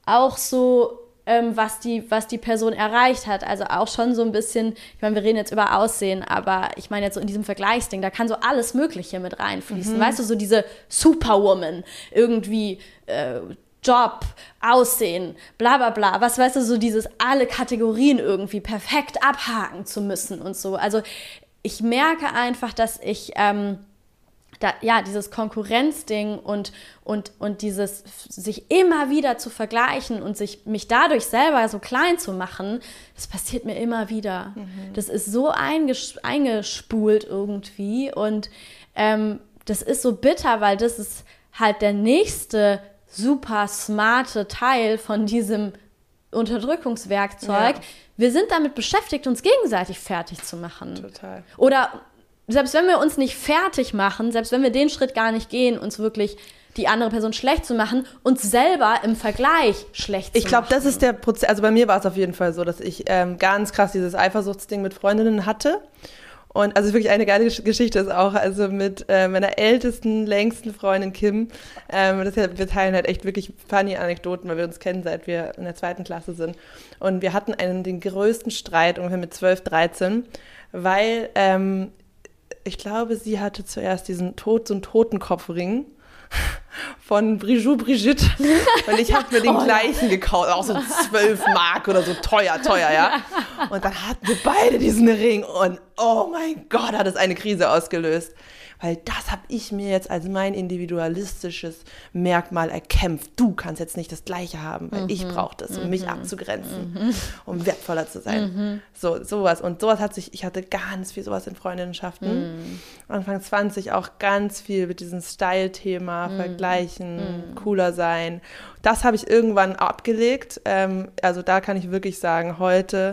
auch so, ähm, was, die, was die Person erreicht hat. Also auch schon so ein bisschen, ich meine, wir reden jetzt über Aussehen, aber ich meine jetzt so in diesem Vergleichsding, da kann so alles Mögliche mit reinfließen. Mhm. Weißt du, so diese Superwoman irgendwie. Äh, Job, Aussehen, bla bla bla, was weißt du, so dieses alle Kategorien irgendwie perfekt abhaken zu müssen und so. Also ich merke einfach, dass ich ähm, da, ja, dieses Konkurrenzding und, und, und dieses sich immer wieder zu vergleichen und sich, mich dadurch selber so klein zu machen, das passiert mir immer wieder. Mhm. Das ist so einges eingespult irgendwie und ähm, das ist so bitter, weil das ist halt der nächste super smarte Teil von diesem Unterdrückungswerkzeug. Ja. Wir sind damit beschäftigt, uns gegenseitig fertig zu machen. Total. Oder selbst wenn wir uns nicht fertig machen, selbst wenn wir den Schritt gar nicht gehen, uns wirklich die andere Person schlecht zu machen, uns selber im Vergleich schlecht ich zu glaub, machen. Ich glaube, das ist der Prozess. Also bei mir war es auf jeden Fall so, dass ich ähm, ganz krass dieses Eifersuchtsding mit Freundinnen hatte. Und also wirklich eine geile Geschichte ist auch, also mit äh, meiner ältesten, längsten Freundin Kim. Ähm, das ja, wir teilen halt echt wirklich funny Anekdoten, weil wir uns kennen, seit wir in der zweiten Klasse sind. Und wir hatten einen, den größten Streit ungefähr mit 12, 13, weil ähm, ich glaube, sie hatte zuerst diesen Tod, so einen Totenkopfring von Brigitte Brigitte. Und ich habe mir den oh, gleichen gekauft, auch so 12 Mark oder so teuer, teuer, ja. Und dann hatten wir beide diesen Ring und oh mein Gott, hat es eine Krise ausgelöst weil das habe ich mir jetzt als mein individualistisches Merkmal erkämpft. Du kannst jetzt nicht das Gleiche haben, weil mhm. ich brauche das, um mhm. mich abzugrenzen, mhm. um wertvoller zu sein. Mhm. So, sowas. Und sowas hat sich, ich hatte ganz viel sowas in Freundinnenschaften. Mhm. Anfang 20 auch ganz viel mit diesem Style-Thema, mhm. Vergleichen, cooler sein. Das habe ich irgendwann abgelegt. Ähm, also da kann ich wirklich sagen, heute,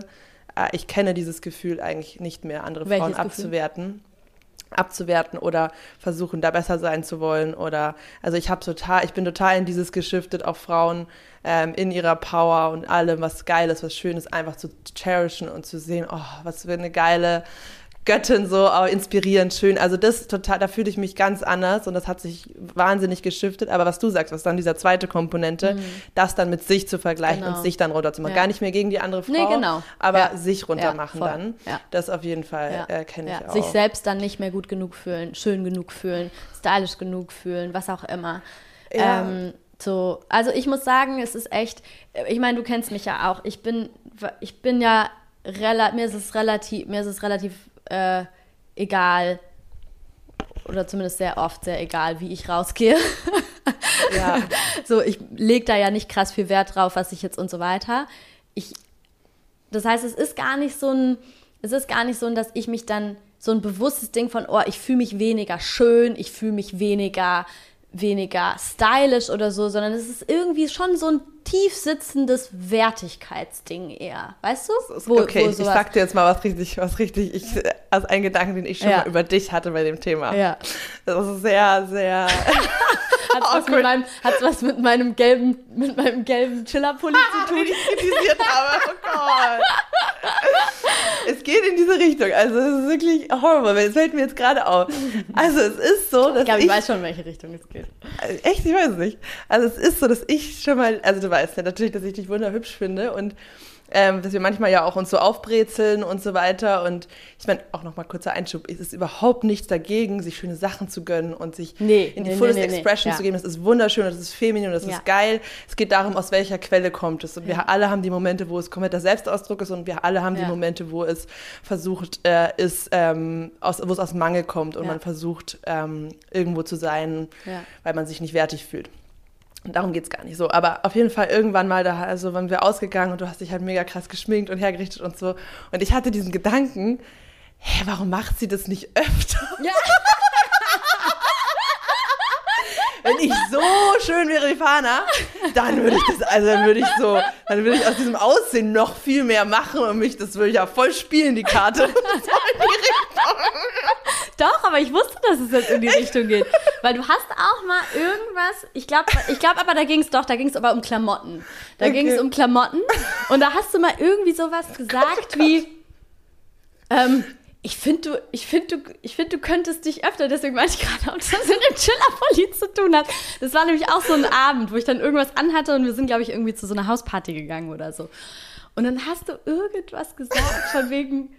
äh, ich kenne dieses Gefühl eigentlich nicht mehr, andere Welches Frauen abzuwerten. Gefühl? Abzuwerten oder versuchen, da besser sein zu wollen. Oder also ich habe total, ich bin total in dieses geschiftet, auch Frauen ähm, in ihrer Power und allem, was geil ist, was schön ist, einfach zu cherishen und zu sehen, oh, was für eine geile Göttin so auch inspirierend, schön. Also das total, da fühle ich mich ganz anders und das hat sich wahnsinnig geschiftet. Aber was du sagst, was dann dieser zweite Komponente, mhm. das dann mit sich zu vergleichen genau. und sich dann runterzumachen. Ja. Gar nicht mehr gegen die andere Frau, nee, genau. aber ja. sich runtermachen ja, dann. Das auf jeden Fall äh, kenne ich auch. Sich selbst dann nicht mehr gut genug fühlen, schön genug fühlen, stylisch genug fühlen, was auch immer. Ähm, so, also ich muss sagen, es ist echt, ich meine, du kennst mich ja auch. Ich bin, ich bin ja mir ist es relativ, mir ist es relativ äh, egal, oder zumindest sehr oft sehr egal, wie ich rausgehe. ja. So, ich lege da ja nicht krass viel Wert drauf, was ich jetzt und so weiter. Ich, das heißt, es ist gar nicht so ein, es ist gar nicht so, dass ich mich dann so ein bewusstes Ding von, oh, ich fühle mich weniger schön, ich fühle mich weniger weniger stylisch oder so, sondern es ist irgendwie schon so ein tief sitzendes Wertigkeitsding eher. Weißt du? Wo, okay, wo ich, sag dir jetzt mal was richtig, was richtig, ich, also ein Gedanken, den ich schon ja. mal über dich hatte bei dem Thema. Ja. Das ist sehr, sehr. Hat was, mit meinem, hat's was mit meinem gelben, mit meinem gelben Chiller-Pulli zu tun? Den ich kritisiert habe. Oh Gott. es geht in diese Richtung. Also es ist wirklich horrible. Es fällt mir jetzt gerade auf. Also es ist so, dass ich glaube, ich, ich weiß schon, in welche Richtung es geht. Echt, ich weiß es nicht. Also es ist so, dass ich schon mal, also du weißt ja natürlich, dass ich dich wunderhübsch finde und ähm, dass wir manchmal ja auch uns so aufbrezeln und so weiter. Und ich meine, auch nochmal kurzer Einschub, es ist überhaupt nichts dagegen, sich schöne Sachen zu gönnen und sich nee, in die nee, fullest nee, Expression ja. zu geben. Das ist wunderschön, das ist feminin und das ja. ist geil. Es geht darum, aus welcher Quelle kommt es. Und wir alle haben die Momente, wo es kompletter Selbstausdruck ist und wir alle haben die Momente, wo es versucht äh, ist, ähm, aus, wo es aus Mangel kommt und man versucht, ähm, irgendwo zu sein, weil man sich nicht wertig fühlt. Und darum geht es gar nicht so. Aber auf jeden Fall irgendwann mal da, also waren wir ausgegangen und du hast dich halt mega krass geschminkt und hergerichtet und so. Und ich hatte diesen Gedanken, hä, warum macht sie das nicht öfter? Ja. Wenn ich so schön wäre wie Fana, dann würde ich das, also dann würde ich so, dann würde ich aus diesem Aussehen noch viel mehr machen und mich, das würde ich ja voll spielen, die Karte. Doch, aber ich wusste, dass es jetzt in die Richtung geht. Weil du hast auch mal irgendwas, ich glaube, ich glaube aber, da ging es doch, da ging es aber um Klamotten. Da okay. ging es um Klamotten und da hast du mal irgendwie sowas gesagt wie, ähm, ich finde, du, ich finde, du, ich finde, du könntest dich öfter, deswegen meinte ich gerade, ob das mit dem Chiller-Pulli zu tun hat. Das war nämlich auch so ein Abend, wo ich dann irgendwas anhatte und wir sind, glaube ich, irgendwie zu so einer Hausparty gegangen oder so. Und dann hast du irgendwas gesagt, von wegen,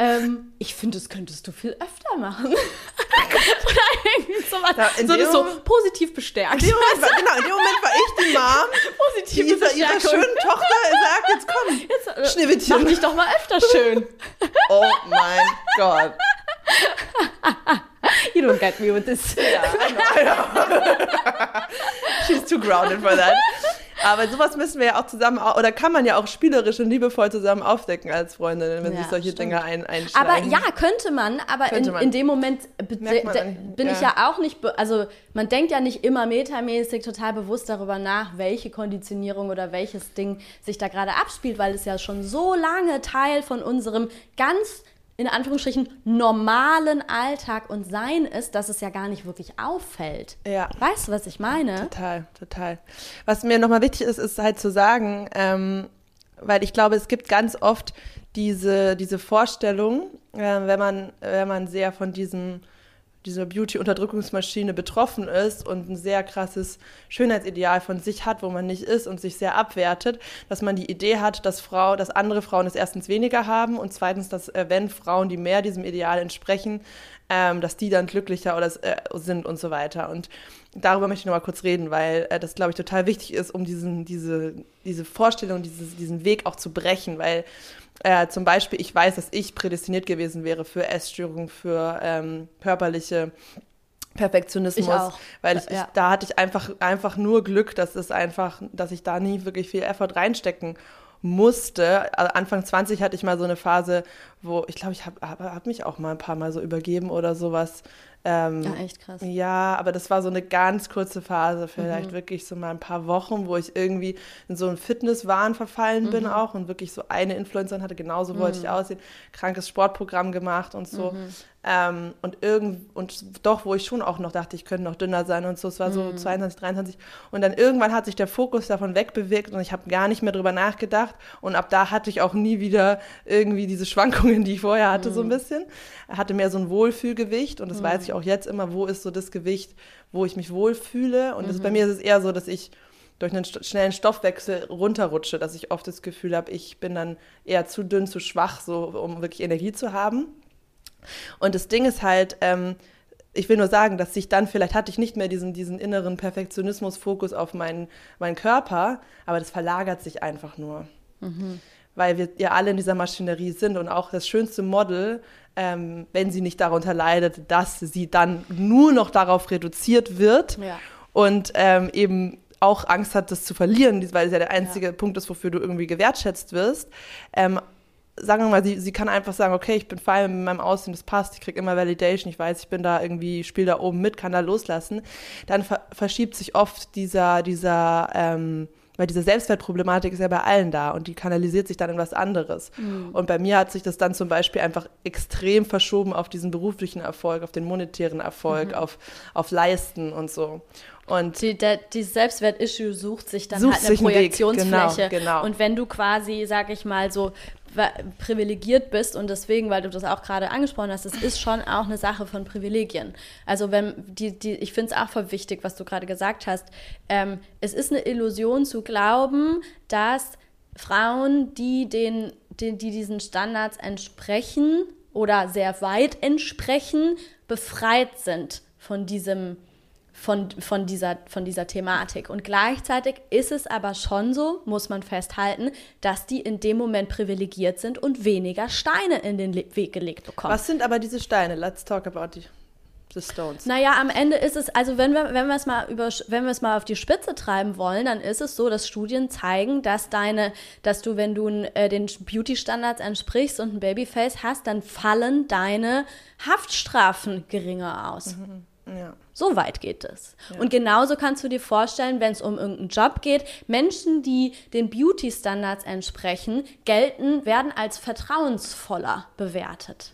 ähm, ich finde, das könntest du viel öfter machen. Oder irgendwie sowas. Ja, so das so positiv bestärkt. In war, genau, in dem Moment war ich die Mom, positiv die ihrer, ihrer schönen Tochter sagt, jetzt komm, jetzt, äh, Schneewittchen. Mach mich doch mal öfter schön. Oh mein Gott. You don't get me with this. Ja, I know, I know. She's too grounded for that. Aber sowas müssen wir ja auch zusammen, oder kann man ja auch spielerisch und liebevoll zusammen aufdecken als Freundinnen, wenn ja, sich solche stimmt. Dinge ein, einschleichen. Aber ja, könnte man, aber könnte in, man. in dem Moment bin ja. ich ja auch nicht, also man denkt ja nicht immer metamäßig total bewusst darüber nach, welche Konditionierung oder welches Ding sich da gerade abspielt, weil es ja schon so lange Teil von unserem ganz in Anführungsstrichen normalen Alltag und Sein ist, dass es ja gar nicht wirklich auffällt. Ja. Weißt du, was ich meine? Total, total. Was mir nochmal wichtig ist, ist halt zu sagen, ähm, weil ich glaube, es gibt ganz oft diese, diese Vorstellung, äh, wenn, man, wenn man sehr von diesem dieser Beauty-Unterdrückungsmaschine betroffen ist und ein sehr krasses Schönheitsideal von sich hat, wo man nicht ist und sich sehr abwertet, dass man die Idee hat, dass Frau, dass andere Frauen es erstens weniger haben und zweitens, dass äh, wenn Frauen, die mehr diesem Ideal entsprechen, ähm, dass die dann glücklicher oder äh, sind und so weiter. Und darüber möchte ich noch mal kurz reden, weil äh, das, glaube ich, total wichtig ist, um diesen, diese, diese Vorstellung, dieses, diesen Weg auch zu brechen, weil äh, zum Beispiel, ich weiß, dass ich prädestiniert gewesen wäre für Essstörungen, für ähm, körperliche Perfektionismus, ich auch. weil ich, ja. ich, da hatte ich einfach einfach nur Glück, dass es einfach, dass ich da nie wirklich viel Effort reinstecken musste. Also Anfang 20 hatte ich mal so eine Phase, wo ich glaube, ich habe hab, hab mich auch mal ein paar Mal so übergeben oder sowas. Ähm, ja, echt krass. Ja, aber das war so eine ganz kurze Phase, vielleicht mhm. wirklich so mal ein paar Wochen, wo ich irgendwie in so einen Fitnesswahn verfallen mhm. bin auch und wirklich so eine Influencerin hatte, genauso mhm. wollte ich aussehen, krankes Sportprogramm gemacht und so. Mhm. Ähm, und irgend und doch, wo ich schon auch noch dachte, ich könnte noch dünner sein und so, es war so mhm. 22, 23. Und dann irgendwann hat sich der Fokus davon wegbewegt und ich habe gar nicht mehr drüber nachgedacht. Und ab da hatte ich auch nie wieder irgendwie diese Schwankungen, die ich vorher hatte, mhm. so ein mhm. bisschen. Hatte mehr so ein Wohlfühlgewicht und das mhm. weiß ich auch jetzt immer, wo ist so das Gewicht, wo ich mich wohlfühle. Und das, bei mhm. mir ist es eher so, dass ich durch einen schnellen Stoffwechsel runterrutsche, dass ich oft das Gefühl habe, ich bin dann eher zu dünn, zu schwach, so um wirklich Energie zu haben. Und das Ding ist halt, ähm, ich will nur sagen, dass sich dann, vielleicht hatte ich nicht mehr diesen, diesen inneren Perfektionismus-Fokus auf meinen, meinen Körper, aber das verlagert sich einfach nur. Mhm. Weil wir ja alle in dieser Maschinerie sind und auch das schönste Model, ähm, wenn sie nicht darunter leidet, dass sie dann nur noch darauf reduziert wird ja. und ähm, eben auch Angst hat, das zu verlieren, weil es ja der einzige ja. Punkt ist, wofür du irgendwie gewertschätzt wirst, ähm, sagen wir mal, sie, sie kann einfach sagen, okay, ich bin fein mit meinem Aussehen, das passt, ich kriege immer Validation, ich weiß, ich bin da irgendwie, spiele da oben mit, kann da loslassen, dann ver verschiebt sich oft dieser, dieser, ähm, weil diese Selbstwertproblematik ist ja bei allen da und die kanalisiert sich dann in was anderes. Mhm. Und bei mir hat sich das dann zum Beispiel einfach extrem verschoben auf diesen beruflichen Erfolg, auf den monetären Erfolg, mhm. auf, auf Leisten und so. Und die, der, die Selbstwert-Issue sucht sich dann sucht halt eine Projektionsfläche. Genau, genau. Und wenn du quasi, sag ich mal, so privilegiert bist und deswegen, weil du das auch gerade angesprochen hast, es ist schon auch eine Sache von Privilegien. Also wenn die, die ich finde es auch voll wichtig, was du gerade gesagt hast. Ähm, es ist eine Illusion zu glauben, dass Frauen, die den, die, die diesen Standards entsprechen oder sehr weit entsprechen, befreit sind von diesem von, von, dieser, von dieser Thematik. Und gleichzeitig ist es aber schon so, muss man festhalten, dass die in dem Moment privilegiert sind und weniger Steine in den Weg gelegt bekommen. Was sind aber diese Steine? Let's talk about die. The Stones. Naja, am Ende ist es, also wenn wir, wenn wir es mal über, wenn wir es mal auf die Spitze treiben wollen, dann ist es so, dass Studien zeigen, dass deine, dass du, wenn du äh, den Beauty-Standards entsprichst und ein Babyface hast, dann fallen deine Haftstrafen geringer aus. Mhm. Ja. So weit geht es. Ja. Und genauso kannst du dir vorstellen, wenn es um irgendeinen Job geht, Menschen, die den Beauty-Standards entsprechen, gelten, werden als vertrauensvoller bewertet.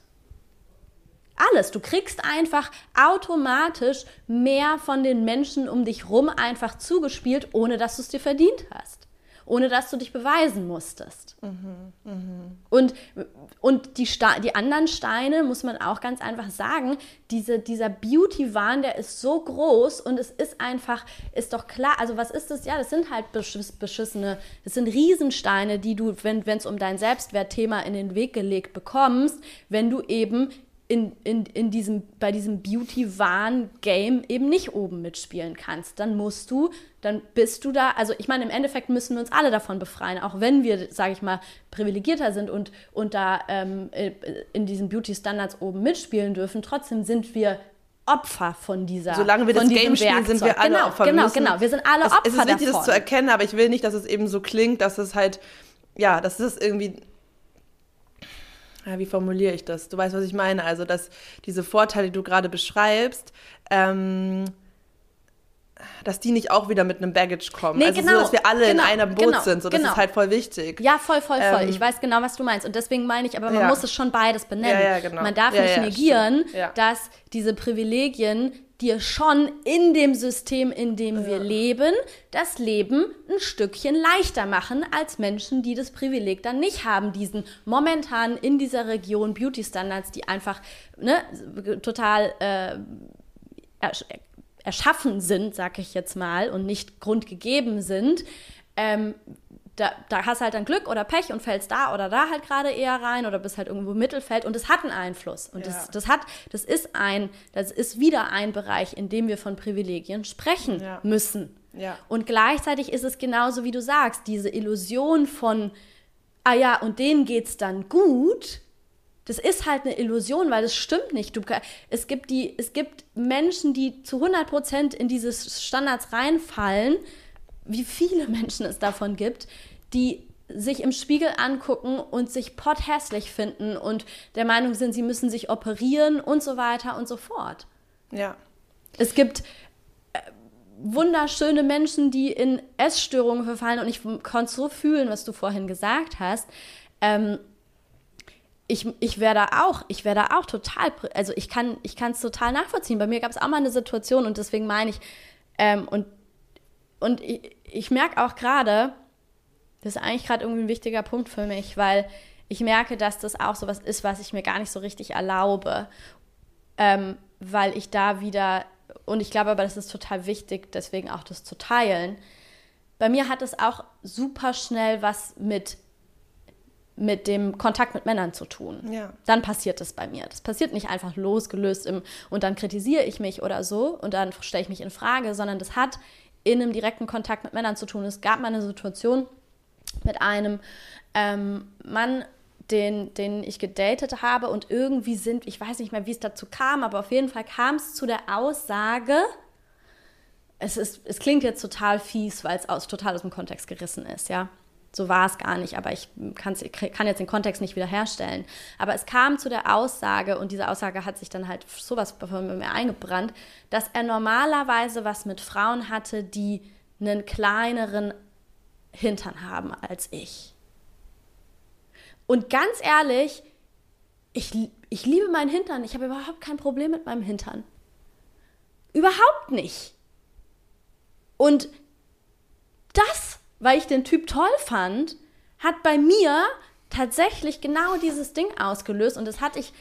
Alles. Du kriegst einfach automatisch mehr von den Menschen um dich rum einfach zugespielt, ohne dass du es dir verdient hast ohne dass du dich beweisen musstest. Mhm, mh. Und, und die, die anderen Steine, muss man auch ganz einfach sagen, diese, dieser Beauty-Wahn, der ist so groß und es ist einfach, ist doch klar, also was ist das? Ja, das sind halt beschiss, beschissene, das sind Riesensteine, die du, wenn es um dein Selbstwertthema in den Weg gelegt bekommst, wenn du eben in, in, in diesem, bei diesem Beauty-Wahn-Game eben nicht oben mitspielen kannst. Dann musst du, dann bist du da, also ich meine, im Endeffekt müssen wir uns alle davon befreien, auch wenn wir, sage ich mal, privilegierter sind und, und da ähm, äh, in diesen Beauty-Standards oben mitspielen dürfen. Trotzdem sind wir Opfer von dieser Solange wir das Game spielen, Werkzeug. sind wir alle genau, Opfer. Genau, müssen, genau, wir sind alle Opfer Es ist wichtig, davon. das zu erkennen, aber ich will nicht, dass es eben so klingt, dass es halt, ja, dass es irgendwie ja, wie formuliere ich das? Du weißt, was ich meine. Also, dass diese Vorteile, die du gerade beschreibst, ähm, dass die nicht auch wieder mit einem Baggage kommen. Nee, also genau, so, dass wir alle genau, in einem Boot genau, sind. So, das genau. ist halt voll wichtig. Ja, voll, voll, voll. Ähm, ich weiß genau, was du meinst. Und deswegen meine ich, aber man ja. muss es schon beides benennen. Ja, ja, genau. Man darf nicht negieren, dass diese Privilegien dir schon in dem System, in dem ja. wir leben, das Leben ein Stückchen leichter machen als Menschen, die das Privileg dann nicht haben, diesen momentan in dieser Region Beauty Standards, die einfach ne, total äh, erschaffen sind, sag ich jetzt mal, und nicht grundgegeben sind, ähm, da, da hast halt dann Glück oder Pech und fällst da oder da halt gerade eher rein oder bist halt irgendwo im Mittelfeld und es hat einen Einfluss. Und ja. das, das hat, das ist ein, das ist wieder ein Bereich, in dem wir von Privilegien sprechen ja. müssen. Ja. Und gleichzeitig ist es genauso, wie du sagst, diese Illusion von, ah ja, und denen geht's dann gut, das ist halt eine Illusion, weil das stimmt nicht. Du, es, gibt die, es gibt Menschen, die zu 100 Prozent in diese Standards reinfallen, wie viele Menschen es davon gibt, die sich im Spiegel angucken und sich potthässlich finden und der Meinung sind, sie müssen sich operieren und so weiter und so fort. Ja. Es gibt äh, wunderschöne Menschen, die in Essstörungen verfallen und ich konnte so fühlen, was du vorhin gesagt hast. Ähm, ich, ich wäre da auch, ich wäre da auch total, also ich kann es total nachvollziehen. Bei mir gab es auch mal eine Situation und deswegen meine ich, ähm, und und ich, ich merke auch gerade, das ist eigentlich gerade irgendwie ein wichtiger Punkt für mich, weil ich merke, dass das auch so was ist, was ich mir gar nicht so richtig erlaube, ähm, weil ich da wieder, und ich glaube aber, das ist total wichtig, deswegen auch das zu teilen. Bei mir hat es auch super schnell was mit mit dem Kontakt mit Männern zu tun. Ja. Dann passiert es bei mir. Das passiert nicht einfach losgelöst im und dann kritisiere ich mich oder so und dann stelle ich mich in Frage, sondern das hat in einem direkten Kontakt mit Männern zu tun. Es gab mal eine Situation mit einem ähm, Mann, den, den ich gedatet habe und irgendwie sind, ich weiß nicht mehr, wie es dazu kam, aber auf jeden Fall kam es zu der Aussage, es, ist, es klingt jetzt total fies, weil es aus, total aus dem Kontext gerissen ist, ja. So war es gar nicht, aber ich kann jetzt den Kontext nicht wiederherstellen. Aber es kam zu der Aussage, und diese Aussage hat sich dann halt sowas von mir eingebrannt, dass er normalerweise was mit Frauen hatte, die einen kleineren Hintern haben als ich. Und ganz ehrlich, ich, ich liebe meinen Hintern. Ich habe überhaupt kein Problem mit meinem Hintern. Überhaupt nicht. Und das weil ich den Typ toll fand, hat bei mir tatsächlich genau dieses Ding ausgelöst und das hatte ich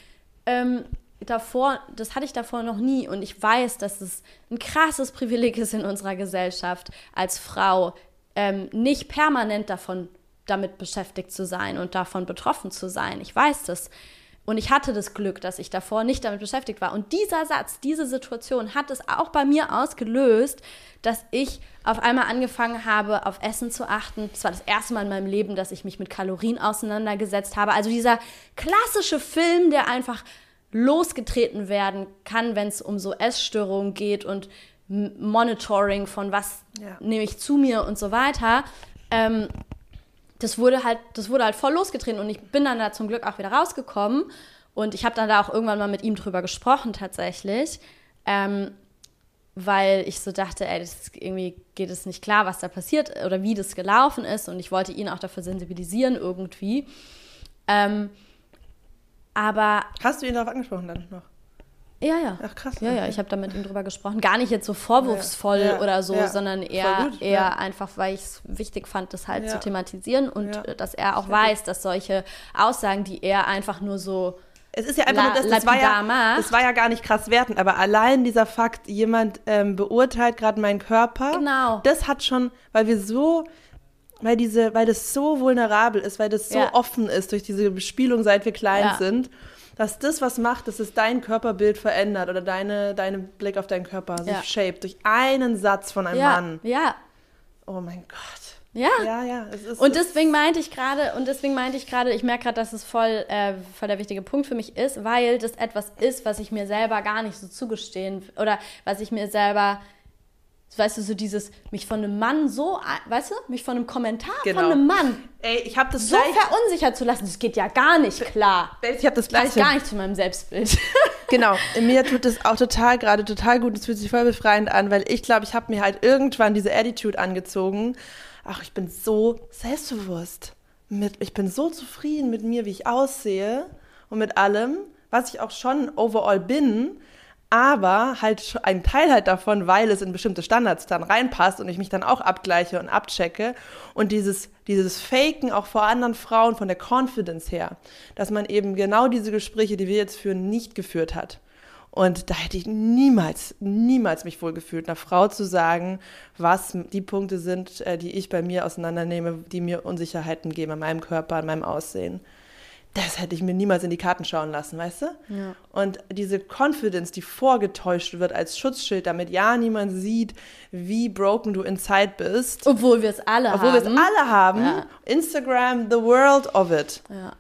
ähm, davor, das hatte ich davor noch nie und ich weiß, dass es ein krasses Privileg ist in unserer Gesellschaft als Frau, ähm, nicht permanent davon damit beschäftigt zu sein und davon betroffen zu sein. Ich weiß das. Und ich hatte das Glück, dass ich davor nicht damit beschäftigt war. Und dieser Satz, diese Situation hat es auch bei mir ausgelöst, dass ich auf einmal angefangen habe, auf Essen zu achten. Das war das erste Mal in meinem Leben, dass ich mich mit Kalorien auseinandergesetzt habe. Also dieser klassische Film, der einfach losgetreten werden kann, wenn es um so Essstörungen geht und Monitoring von was ja. nehme ich zu mir und so weiter. Ähm, das wurde halt, das wurde halt voll losgetreten und ich bin dann da zum Glück auch wieder rausgekommen und ich habe dann da auch irgendwann mal mit ihm drüber gesprochen tatsächlich, ähm, weil ich so dachte, ey, das irgendwie geht es nicht klar, was da passiert oder wie das gelaufen ist und ich wollte ihn auch dafür sensibilisieren irgendwie. Ähm, aber hast du ihn darauf angesprochen dann noch? Ja, ja. Ach krass. Ja, ja, ich habe da mit ihm drüber gesprochen. Gar nicht jetzt so vorwurfsvoll ja, ja, oder so, ja. sondern eher, gut, eher einfach, weil ich es wichtig fand, das halt zu thematisieren und dass er auch weiß, dass solche Aussagen, die er einfach nur so es ist ja einfach La, nur das, das war ja, das war ja gar nicht krass wertend, aber allein dieser Fakt, jemand ähm, beurteilt gerade meinen Körper, genau. das hat schon, weil wir so, weil diese, weil das so vulnerabel ist, weil das so offen ist durch diese Bespielung, seit wir klein sind dass das was macht, dass es dein Körperbild verändert oder deine, deine Blick auf deinen Körper sich ja. shaped durch einen Satz von einem ja. Mann. Ja. Oh mein Gott. Ja. Ja, ja. Es ist, und deswegen meinte ich gerade, und deswegen meinte ich gerade, ich merke gerade, dass es voll, äh, voll der wichtige Punkt für mich ist, weil das etwas ist, was ich mir selber gar nicht so zugestehen oder was ich mir selber weißt du, so dieses, mich von einem Mann so, weißt du, mich von einem Kommentar genau. von einem Mann Ey, ich habe das so gleich, verunsichert zu lassen, das geht ja gar nicht klar. Ich habe das gleiche. Passt gar nicht zu meinem Selbstbild. genau, in mir tut es auch total gerade total gut, es fühlt sich voll befreiend an, weil ich glaube, ich habe mir halt irgendwann diese Attitude angezogen. Ach, ich bin so selbstbewusst. Mit, ich bin so zufrieden mit mir, wie ich aussehe und mit allem, was ich auch schon overall bin aber halt ein Teil halt davon, weil es in bestimmte Standards dann reinpasst und ich mich dann auch abgleiche und abchecke und dieses, dieses Faken auch vor anderen Frauen von der Confidence her, dass man eben genau diese Gespräche, die wir jetzt führen, nicht geführt hat. Und da hätte ich niemals, niemals mich wohl gefühlt, einer Frau zu sagen, was die Punkte sind, äh, die ich bei mir auseinandernehme, die mir Unsicherheiten geben an meinem Körper, an meinem Aussehen das hätte ich mir niemals in die Karten schauen lassen, weißt du? Ja. Und diese Confidence, die vorgetäuscht wird als Schutzschild, damit ja niemand sieht, wie broken du inside bist. Obwohl wir es alle Obwohl haben. Obwohl wir es alle haben. Ja. Instagram, the world of it. Ja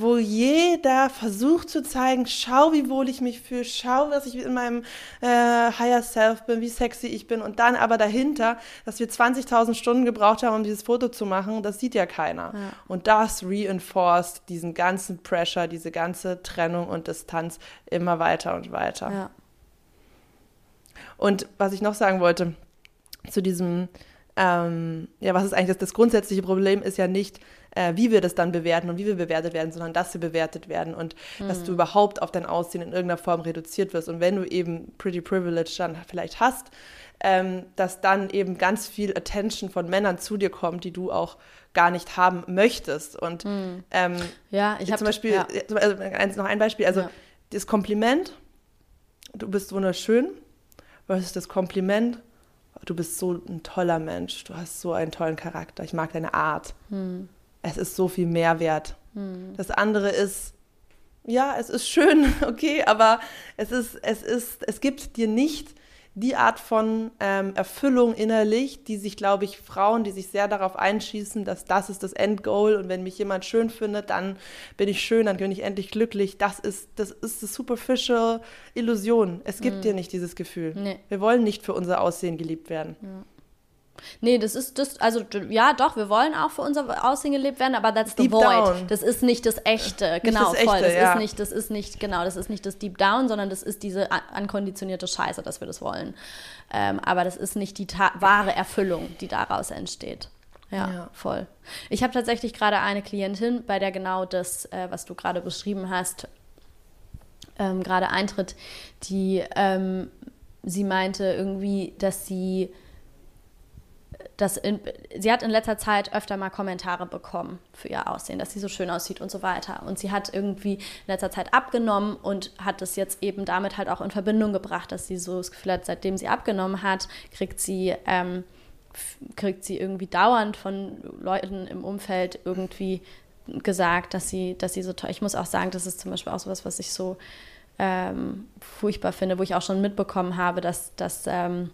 wo jeder versucht zu zeigen, schau, wie wohl ich mich fühle, schau, was ich in meinem äh, Higher Self bin, wie sexy ich bin. Und dann aber dahinter, dass wir 20.000 Stunden gebraucht haben, um dieses Foto zu machen, das sieht ja keiner. Ja. Und das reinforced diesen ganzen Pressure, diese ganze Trennung und Distanz immer weiter und weiter. Ja. Und was ich noch sagen wollte zu diesem, ähm, ja, was ist eigentlich das, das grundsätzliche Problem, ist ja nicht, äh, wie wir das dann bewerten und wie wir bewertet werden, sondern dass wir bewertet werden und mhm. dass du überhaupt auf dein Aussehen in irgendeiner Form reduziert wirst. Und wenn du eben Pretty Privilege dann vielleicht hast, ähm, dass dann eben ganz viel Attention von Männern zu dir kommt, die du auch gar nicht haben möchtest. Und mhm. ähm, ja, ich habe zum Beispiel, ja. also, noch ein Beispiel, also ja. das Kompliment, du bist wunderschön, versus das Kompliment, du bist so ein toller Mensch, du hast so einen tollen Charakter, ich mag deine Art. Mhm es ist so viel Mehrwert. Hm. Das andere ist, ja, es ist schön, okay, aber es ist, es ist, es gibt dir nicht die Art von ähm, Erfüllung innerlich, die sich, glaube ich, Frauen, die sich sehr darauf einschießen, dass das ist das Endgoal und wenn mich jemand schön findet, dann bin ich schön, dann bin ich endlich glücklich. Das ist das ist eine superficial Illusion. Es gibt mhm. dir nicht dieses Gefühl. Nee. Wir wollen nicht für unser Aussehen geliebt werden. Ja. Nee, das ist das, also ja, doch, wir wollen auch für unser Aussehen gelebt werden, aber that's the Deep void. down. Das ist nicht das echte, Nicht genau, das Echte, voll. Das ja. ist nicht, das ist nicht, genau, das ist nicht das Deep Down, sondern das ist diese an- ankonditionierte Scheiße, dass wir das wollen. Ähm, aber das ist nicht die wahre Erfüllung, die daraus entsteht. Ja, Ja. voll. Ich habe tatsächlich gerade eine Klientin, bei der genau das, äh, was du gerade beschrieben hast, ähm, gerade eintritt, die ähm, sie meinte irgendwie, dass sie das in, sie hat in letzter Zeit öfter mal Kommentare bekommen für ihr Aussehen, dass sie so schön aussieht und so weiter. Und sie hat irgendwie in letzter Zeit abgenommen und hat das jetzt eben damit halt auch in Verbindung gebracht, dass sie so das Gefühl hat, seitdem sie abgenommen hat, kriegt sie, ähm, kriegt sie irgendwie dauernd von Leuten im Umfeld irgendwie gesagt, dass sie, dass sie so toll. Ich muss auch sagen, das ist zum Beispiel auch sowas, was ich so ähm, furchtbar finde, wo ich auch schon mitbekommen habe, dass, dass ähm,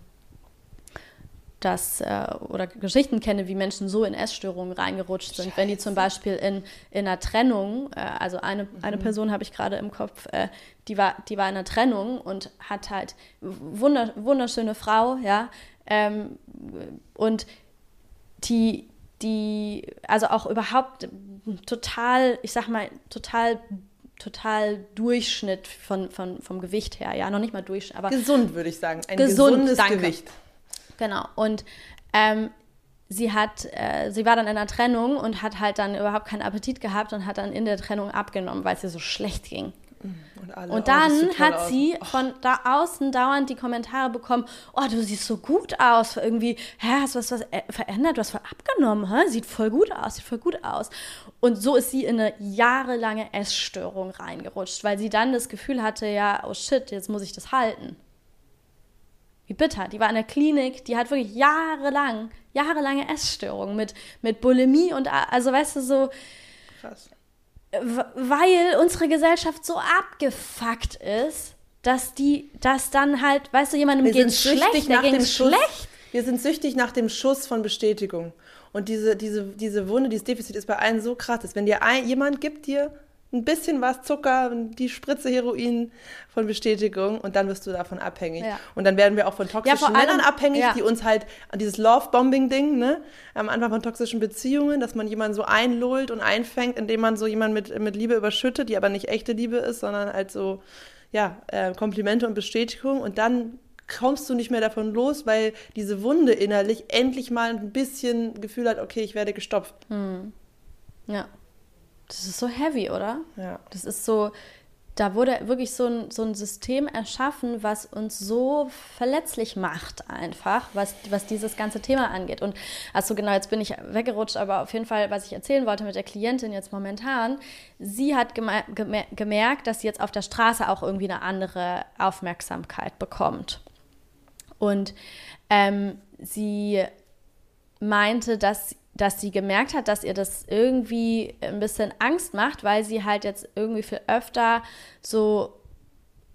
dass, äh, oder Geschichten kenne, wie Menschen so in Essstörungen reingerutscht sind. Wenn die zum Beispiel in, in einer Trennung, äh, also eine, eine Person habe ich gerade im Kopf, äh, die, war, die war in einer Trennung und hat halt wunder, wunderschöne Frau, ja, ähm, und die, die, also auch überhaupt total, ich sag mal, total total Durchschnitt von, von, vom Gewicht her, ja, noch nicht mal Durchschnitt, aber Gesund, würde ich sagen. Ein Gesund, gesundes danke. Gewicht. Genau. Und ähm, sie hat, äh, sie war dann in einer Trennung und hat halt dann überhaupt keinen Appetit gehabt und hat dann in der Trennung abgenommen, weil es ihr so schlecht ging. Und, alle, Und oh, dann toll hat aus. sie von da außen dauernd die Kommentare bekommen, oh, du siehst so gut aus, irgendwie, hä, hast du was, was äh, verändert, du hast voll abgenommen, hä? sieht voll gut aus, sieht voll gut aus. Und so ist sie in eine jahrelange Essstörung reingerutscht, weil sie dann das Gefühl hatte, ja, oh shit, jetzt muss ich das halten. Wie bitter. Die war in der Klinik, die hat wirklich jahrelang, jahrelange Essstörungen mit, mit Bulimie und, also weißt du, so, Krass. weil unsere Gesellschaft so abgefuckt ist, dass die, dass dann halt, weißt du, jemandem geht schlecht, der ging schlecht. Wir sind süchtig nach dem Schuss von Bestätigung. Und diese, diese, diese Wunde, dieses Defizit ist bei allen so krass, dass wenn dir ein, jemand gibt dir ein bisschen was Zucker, die Spritze Heroin von Bestätigung und dann wirst du davon abhängig. Ja. Und dann werden wir auch von toxischen allem- Männern abhängig, ja. die uns halt an dieses Love-Bombing-Ding, ne, am Anfang von toxischen Beziehungen, dass man jemanden so einlullt und einfängt, indem man so jemanden mit, mit Liebe überschüttet, die aber nicht echte Liebe ist, sondern halt so, ja, äh, Komplimente und Bestätigung und dann kommst du nicht mehr davon los, weil diese Wunde innerlich endlich mal ein bisschen Gefühl hat, okay, ich werde gestopft. Ja. Das ist so heavy, oder? Ja. Das ist so, da wurde wirklich so ein, so ein System erschaffen, was uns so verletzlich macht, einfach, was, was dieses ganze Thema angeht. Und also genau, jetzt bin ich weggerutscht, aber auf jeden Fall, was ich erzählen wollte mit der Klientin jetzt momentan, sie hat geme gemer gemerkt, dass sie jetzt auf der Straße auch irgendwie eine andere Aufmerksamkeit bekommt. Und ähm, sie meinte, dass, dass sie gemerkt hat, dass ihr das irgendwie ein bisschen Angst macht, weil sie halt jetzt irgendwie viel öfter so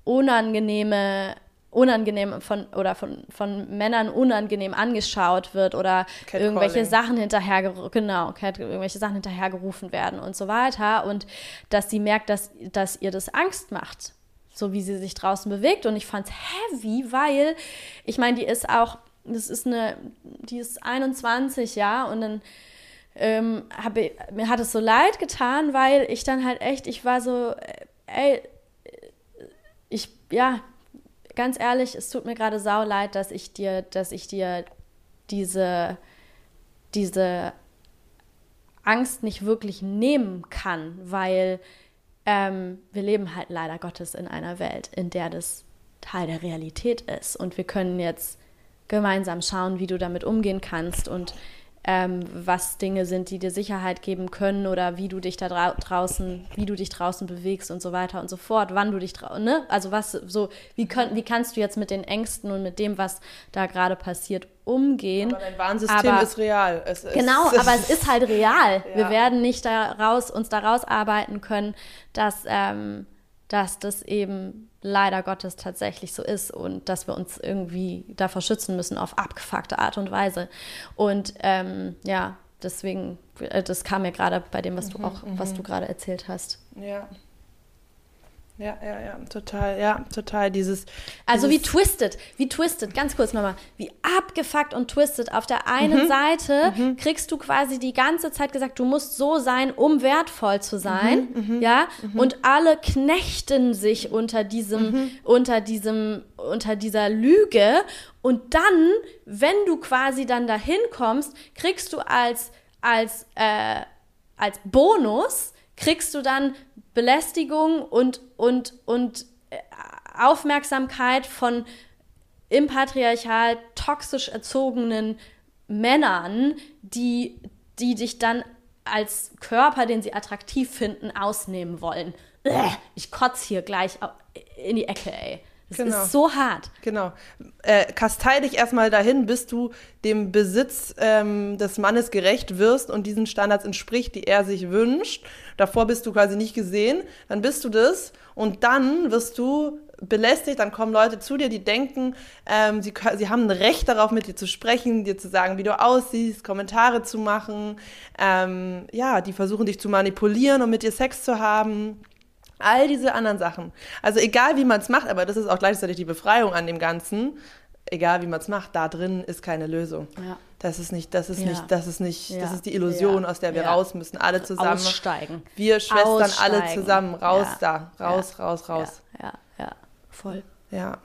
unangenehme unangenehm von oder von, von Männern unangenehm angeschaut wird oder irgendwelche Sachen hinterher genau irgendwelche Sachen hinterhergerufen werden und so weiter und dass sie merkt, dass, dass ihr das Angst macht, so wie sie sich draußen bewegt und ich fand's heavy, weil ich meine, die ist auch das ist eine die ist 21 ja und dann ähm, habe mir hat es so leid getan, weil ich dann halt echt ich war so äh, ey ich ja ganz ehrlich, es tut mir gerade sau leid, dass ich dir, dass ich dir diese, diese Angst nicht wirklich nehmen kann, weil ähm, wir leben halt leider Gottes in einer Welt, in der das Teil der Realität ist. Und wir können jetzt gemeinsam schauen, wie du damit umgehen kannst und ähm, was Dinge sind, die dir Sicherheit geben können oder wie du dich da drau draußen, wie du dich draußen bewegst und so weiter und so fort, wann du dich draußen, ne? Also was so, wie, könnt, wie kannst du jetzt mit den Ängsten und mit dem, was da gerade passiert, umgehen? Aber dein Warnsystem Aber- ist real. Es ist, Genau, aber es ist halt real. Wir Ja. werden nicht daraus, uns daraus arbeiten können, dass, ähm, dass das eben leider Gottes tatsächlich so ist und dass wir uns irgendwie davor schützen müssen auf abgefuckte Art und Weise. Und ähm, ja, deswegen, äh, das kam mir gerade bei dem, was du auch, was du gerade erzählt hast. Ja. Ja, ja, ja, total, ja, total dieses. Also dieses wie twisted, wie twisted, ganz kurz nochmal, wie abgefuckt und twisted. Auf der einen Mhm. Seite kriegst du quasi die ganze Zeit gesagt, du musst so sein, um wertvoll zu sein, Mhm, ja, und alle knechten sich unter diesem, Mhm. unter diesem, unter dieser Lüge. Und dann, wenn du quasi dann dahin kommst, kriegst du als, als, äh, als Bonus, kriegst du dann Belästigung und, und, und äh, Aufmerksamkeit von im Patriarchal toxisch erzogenen Männern, die, die dich dann als Körper, den sie attraktiv finden, ausnehmen wollen. Ich kotze hier gleich in die Ecke, ey. Das Genau. ist so hart. Genau. Äh, kastei dich erstmal dahin, bis du dem Besitz ähm, des Mannes gerecht wirst und diesen Standards entspricht, die er sich wünscht. Davor bist du quasi nicht gesehen, dann bist du das und dann wirst du belästigt, dann kommen Leute zu dir, die denken, ähm, sie, sie haben ein Recht darauf, mit dir zu sprechen, dir zu sagen, wie du aussiehst, Kommentare zu machen. Ähm, ja, die versuchen dich zu manipulieren und mit dir Sex zu haben. All diese anderen Sachen. Also egal wie man es macht, aber das ist auch gleichzeitig die Befreiung an dem Ganzen. Egal wie man es macht, da drin ist keine Lösung. Ja. Das ist nicht, das ist Ja. nicht, das ist nicht, das Ja. ist die Illusion, aus der wir raus müssen. Alle zusammen. Aussteigen. Wir Schwestern alle Aussteigen. zusammen. Raus da. Raus, raus, raus. Ja, ja, ja, voll. Ja.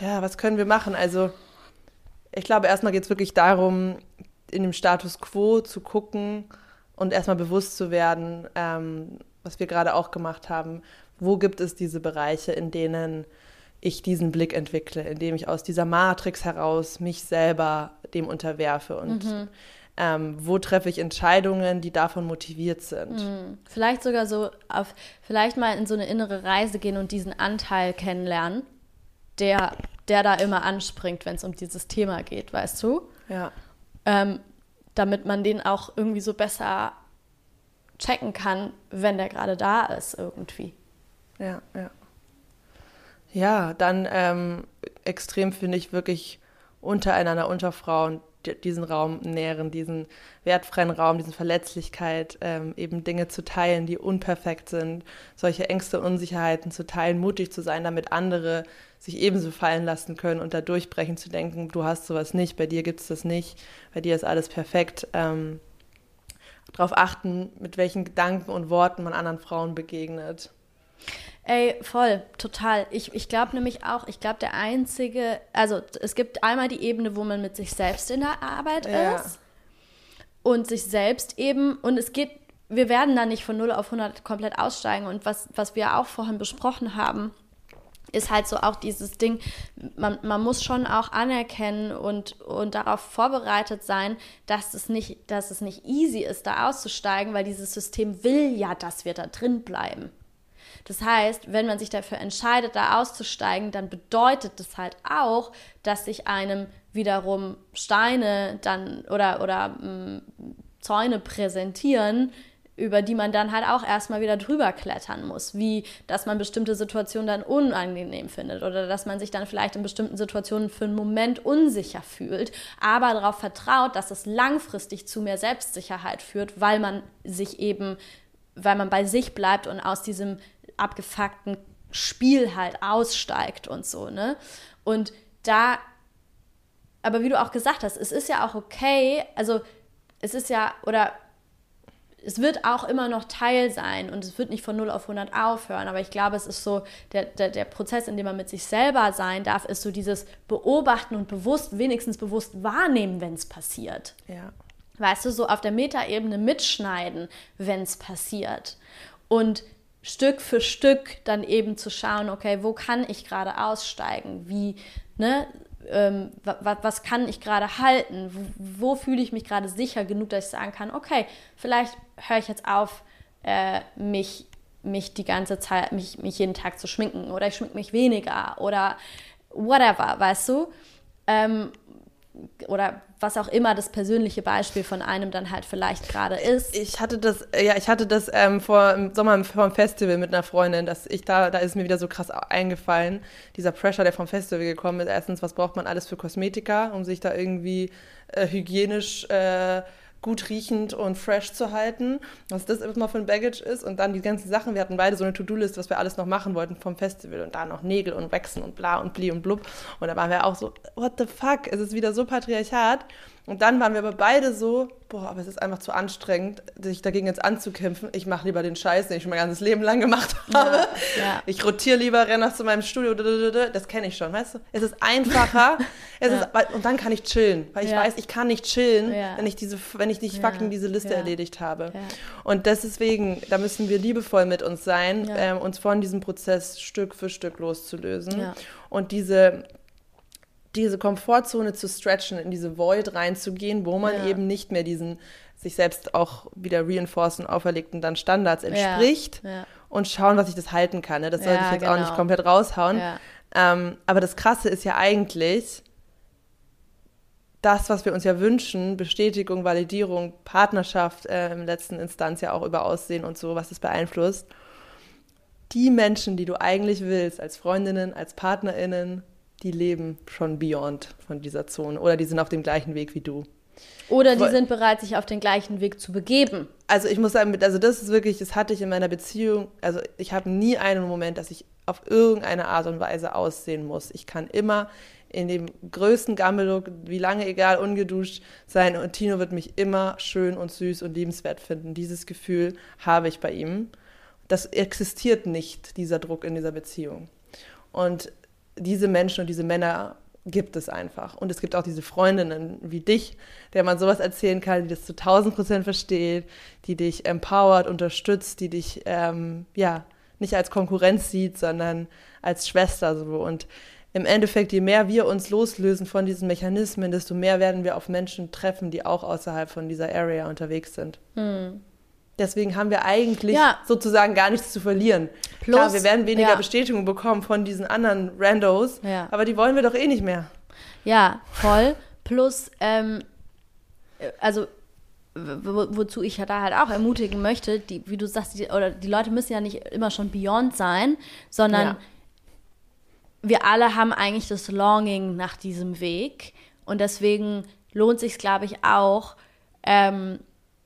Ja, was können wir machen? Also, ich glaube, erstmal geht es wirklich darum, in dem Status quo zu gucken und erstmal bewusst zu werden, ähm, was wir gerade auch gemacht haben. Wo gibt es diese Bereiche, in denen ich diesen Blick entwickle, indem ich aus dieser Matrix heraus mich selber dem unterwerfe und ähm, wo treffe ich Entscheidungen, die davon motiviert sind. Vielleicht sogar so auf, vielleicht mal in so eine innere Reise gehen und diesen Anteil kennenlernen, der, der da immer anspringt, wenn es um dieses Thema geht, weißt du? Ja. Ähm, damit man den auch irgendwie so besser checken kann, wenn der gerade da ist irgendwie. Ja, ja. Ja, dann ähm, extrem finde ich wirklich untereinander, unter Frauen di- diesen Raum nähren, diesen wertfreien Raum, diese Verletzlichkeit, ähm, eben Dinge zu teilen, die unperfekt sind, solche Ängste, Unsicherheiten zu teilen, mutig zu sein, damit andere sich ebenso fallen lassen können und da durchbrechen zu denken, du hast sowas nicht, bei dir gibt es das nicht, bei dir ist alles perfekt. Ähm, darauf achten, mit welchen Gedanken und Worten man anderen Frauen begegnet. Ey, voll, total. Ich, ich glaube nämlich auch, ich glaube, der einzige, also es gibt einmal die Ebene, wo man mit sich selbst in der Arbeit Ja. ist und sich selbst eben, und es geht, wir werden da nicht von 0 auf 100 komplett aussteigen und was, was wir auch vorhin besprochen haben, ist halt so auch dieses Ding, man, man muss schon auch anerkennen und, und darauf vorbereitet sein, dass es, nicht, dass es nicht easy ist, da auszusteigen, weil dieses System will ja, dass wir da drin bleiben. Das heißt, wenn man sich dafür entscheidet, da auszusteigen, dann bedeutet das halt auch, dass sich einem wiederum Steine dann oder, oder mh, Zäune präsentieren, über die man dann halt auch erstmal wieder drüber klettern muss, wie dass man bestimmte Situationen dann unangenehm findet oder dass man sich dann vielleicht in bestimmten Situationen für einen Moment unsicher fühlt, aber darauf vertraut, dass es langfristig zu mehr Selbstsicherheit führt, weil man sich eben, weil man bei sich bleibt und aus diesem abgefuckten Spiel halt aussteigt und so, ne? Und da, aber wie du auch gesagt hast, es ist ja auch okay, also es ist ja, oder es wird auch immer noch Teil sein und es wird nicht von 0 auf 100 aufhören, aber ich glaube, es ist so, der, der, der Prozess, in dem man mit sich selber sein darf, ist so dieses Beobachten und bewusst, wenigstens bewusst wahrnehmen, wenn es passiert. Ja. Weißt du, so auf der Metaebene mitschneiden, wenn es passiert. Und Stück für Stück dann eben zu schauen, okay, wo kann ich gerade aussteigen? Wie, ne, ähm, wa, was kann ich gerade halten? Wo, wo fühle ich mich gerade sicher genug, dass ich sagen kann, okay, vielleicht höre ich jetzt auf, äh, mich, mich die ganze Zeit, mich, mich jeden Tag zu schminken oder ich schmink mich weniger oder whatever, weißt du? Ähm, oder was auch immer das persönliche Beispiel von einem dann halt vielleicht gerade ist. Ich hatte das, ja, ich hatte das ähm, vor im Sommer vom Festival mit einer Freundin, dass ich da, da ist mir wieder so krass eingefallen, dieser Pressure, der vom Festival gekommen ist. Erstens, was braucht man alles für Kosmetika, um sich da irgendwie äh, hygienisch äh, gut riechend und fresh zu halten, was das immer für ein Baggage ist. Und dann die ganzen Sachen, wir hatten beide so eine To-Do-List, was wir alles noch machen wollten vom Festival und da noch Nägel und Wachsen und bla und bli und blub. Und da waren wir auch so, what the fuck, es ist wieder so patriarchat und dann waren wir aber beide so, boah, aber es ist einfach zu anstrengend, sich dagegen jetzt anzukämpfen. Ich mache lieber den Scheiß, den ich schon mein ganzes Leben lang gemacht habe. Ja, ja. Ich rotiere lieber, renne nach zu meinem Studio. Das kenne ich schon, weißt du? Es ist einfacher. es ja. ist, und dann kann ich chillen, weil ich weiß, ich kann nicht chillen, wenn ich diese, wenn ich nicht fucking diese Liste erledigt habe. Und deswegen, da müssen wir liebevoll mit uns sein, ähm, uns von diesem Prozess Stück für Stück loszulösen. Und diese diese Komfortzone zu stretchen, in diese Void reinzugehen, wo man ja. eben nicht mehr diesen sich selbst auch wieder reinforcen, auferlegten dann Standards entspricht ja. Ja. und schauen, was ich das halten kann. Ne? Das sollte ich jetzt genau. auch nicht genau. komplett raushauen. Ähm, aber das Krasse ist ja eigentlich, das, was wir uns ja wünschen, Bestätigung, Validierung, Partnerschaft, äh, im letzten Instanz ja auch über Aussehen und so, was es beeinflusst. Die Menschen, die du eigentlich willst, als Freundinnen, als PartnerInnen, die leben schon beyond von dieser Zone oder die sind auf dem gleichen Weg wie du. Oder die sind bereit, sich auf den gleichen Weg zu begeben. Also ich muss sagen, also das ist wirklich, das hatte ich in meiner Beziehung, also ich habe nie einen Moment, dass ich auf irgendeine Art und Weise aussehen muss. Ich kann immer in dem größten Gammellook, wie lange egal, ungeduscht sein und Tino wird mich immer schön und süß und liebenswert finden. Dieses Gefühl habe ich bei ihm. Das existiert nicht, dieser Druck in dieser Beziehung. Und diese Menschen und diese Männer gibt es einfach. Und es gibt auch diese Freundinnen wie dich, der man sowas erzählen kann, die das zu 1000 Prozent versteht, die dich empowert, unterstützt, die dich, ähm, ja, nicht als Konkurrenz sieht, sondern als Schwester so. Und im Endeffekt, je mehr wir uns loslösen von diesen Mechanismen, desto mehr werden wir auf Menschen treffen, die auch außerhalb von dieser Area unterwegs sind. Hm. Deswegen haben wir eigentlich ja. sozusagen gar nichts zu verlieren. Plus, Klar, wir werden weniger ja. Bestätigung bekommen von diesen anderen Randos, ja. aber die wollen wir doch eh nicht mehr. Ja, voll. Plus, ähm, also wo, wozu ich ja da halt auch ermutigen möchte, die, wie du sagst, die, oder die Leute müssen ja nicht immer schon beyond sein, sondern wir alle haben eigentlich das Longing nach diesem Weg und deswegen lohnt sich, glaube ich, auch, ähm,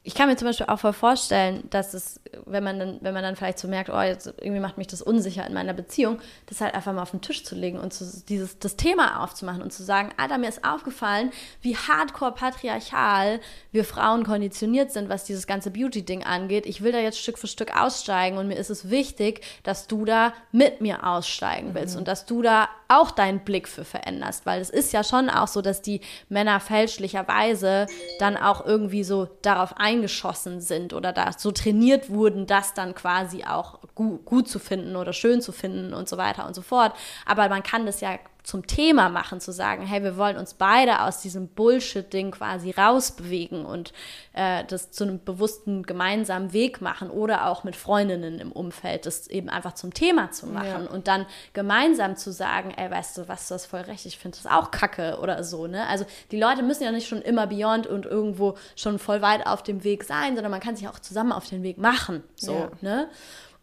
ich kann mir zum Beispiel auch voll vorstellen, dass es, wenn man dann, wenn man dann vielleicht so merkt, oh, jetzt irgendwie macht mich das unsicher in meiner Beziehung, das halt einfach mal auf den Tisch zu legen und zu, dieses, das Thema aufzumachen und zu sagen, Alter, mir ist aufgefallen, wie hardcore patriarchal wir Frauen konditioniert sind, was dieses ganze Beauty-Ding angeht. Ich will da jetzt Stück für Stück aussteigen und mir ist es wichtig, dass du da mit mir aussteigen willst mhm. und dass du da auch deinen Blick für veränderst, weil es ist ja schon auch so, dass die Männer fälschlicherweise dann auch irgendwie so darauf eingehen, eingeschossen sind oder da so trainiert wurden, das dann quasi auch gut, gut zu finden oder schön zu finden und so weiter und so fort. Aber man kann das ja zum Thema machen, zu sagen, hey, wir wollen uns beide aus diesem Bullshit-Ding quasi rausbewegen und äh, das zu einem bewussten gemeinsamen Weg machen oder auch mit Freundinnen im Umfeld, das eben einfach zum Thema zu machen ja. und dann gemeinsam zu sagen, ey, weißt du was, du hast voll recht, ich finde das auch kacke oder so, ne? Also die Leute müssen ja nicht schon immer beyond und irgendwo schon voll weit auf dem Weg sein, sondern man kann sich auch zusammen auf den Weg machen, so, ja. ne?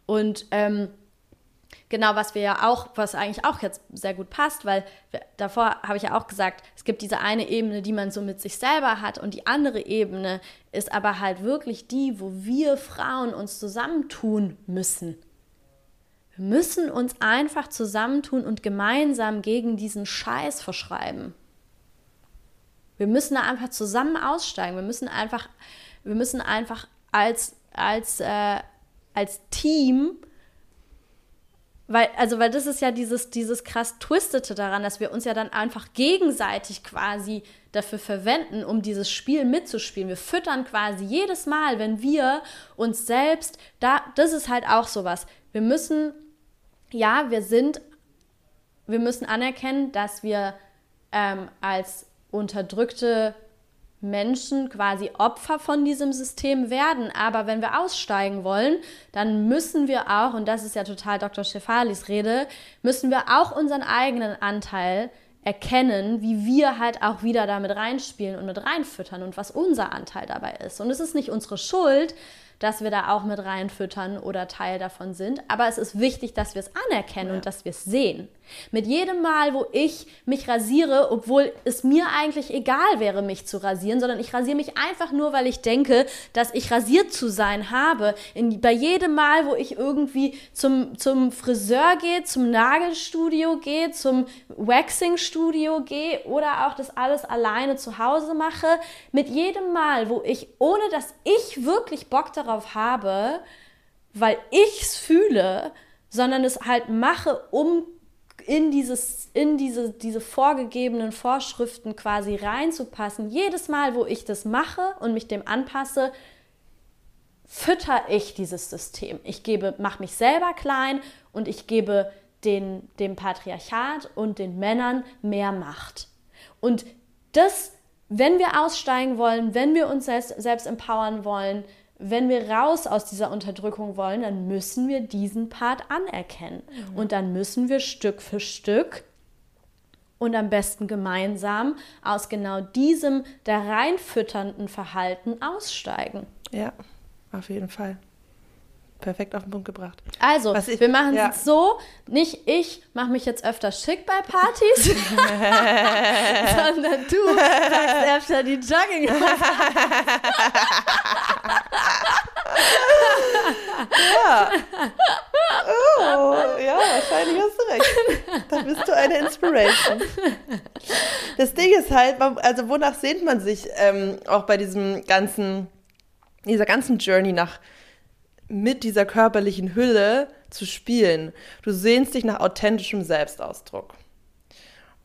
Und ähm, genau, was wir ja auch, was eigentlich auch jetzt sehr gut passt, weil wir, davor habe ich ja auch gesagt, es gibt diese eine Ebene, die man so mit sich selber hat und die andere Ebene ist aber halt wirklich die, wo wir Frauen uns zusammentun müssen. Wir müssen uns einfach zusammentun und gemeinsam gegen diesen Scheiß verschreiben. Wir müssen da einfach zusammen aussteigen. Wir müssen einfach, wir müssen einfach als, als, äh, als Team weil, also, weil das ist ja dieses, dieses krass Twistete daran, dass wir uns ja dann einfach gegenseitig quasi dafür verwenden, um dieses Spiel mitzuspielen. Wir füttern quasi jedes Mal, wenn wir uns selbst, da, das ist halt auch sowas. Wir müssen, ja, wir sind, wir müssen anerkennen, dass wir ähm, als unterdrückte Menschen quasi Opfer von diesem System werden. Aber wenn wir aussteigen wollen, dann müssen wir auch, und das ist ja total Dr. Stefalis Rede, müssen wir auch unseren eigenen Anteil erkennen, wie wir halt auch wieder damit reinspielen und mit reinfüttern und was unser Anteil dabei ist. Und es ist nicht unsere Schuld, dass wir da auch mit reinfüttern oder Teil davon sind. Aber es ist wichtig, dass wir es anerkennen ja. und dass wir es sehen. Mit jedem Mal, wo ich mich rasiere, obwohl es mir eigentlich egal wäre, mich zu rasieren, sondern ich rasiere mich einfach nur, weil ich denke, dass ich rasiert zu sein habe. In, bei jedem Mal, wo ich irgendwie zum, zum Friseur gehe, zum Nagelstudio gehe, zum Waxingstudio gehe oder auch das alles alleine zu Hause mache, mit jedem Mal, wo ich, ohne dass ich wirklich Bock darauf habe, weil ich es fühle, sondern es halt mache, um in, dieses, in diese, diese vorgegebenen Vorschriften quasi reinzupassen. Jedes Mal, wo ich das mache und mich dem anpasse, fütter ich dieses System. Ich gebe, mache mich selber klein und ich gebe den, dem Patriarchat und den Männern mehr Macht. Und das, wenn wir aussteigen wollen, wenn wir uns selbst, selbst empowern wollen, wenn wir raus aus dieser Unterdrückung wollen, dann müssen wir diesen Part anerkennen. Mhm. Und dann müssen wir Stück für Stück und am besten gemeinsam aus genau diesem da reinfütternden Verhalten aussteigen. Ja, auf jeden Fall perfekt auf den Punkt gebracht. Also, ich, wir machen ja. es so, nicht ich mache mich jetzt öfter schick bei Partys, sondern du sagst öfter die Jogging. ja. Oh, ja, wahrscheinlich hast du recht. Da bist du eine Inspiration. Das Ding ist halt, also wonach sehnt man sich ähm, auch bei diesem ganzen, dieser ganzen Journey nach mit dieser körperlichen Hülle zu spielen. Du sehnst dich nach authentischem Selbstausdruck.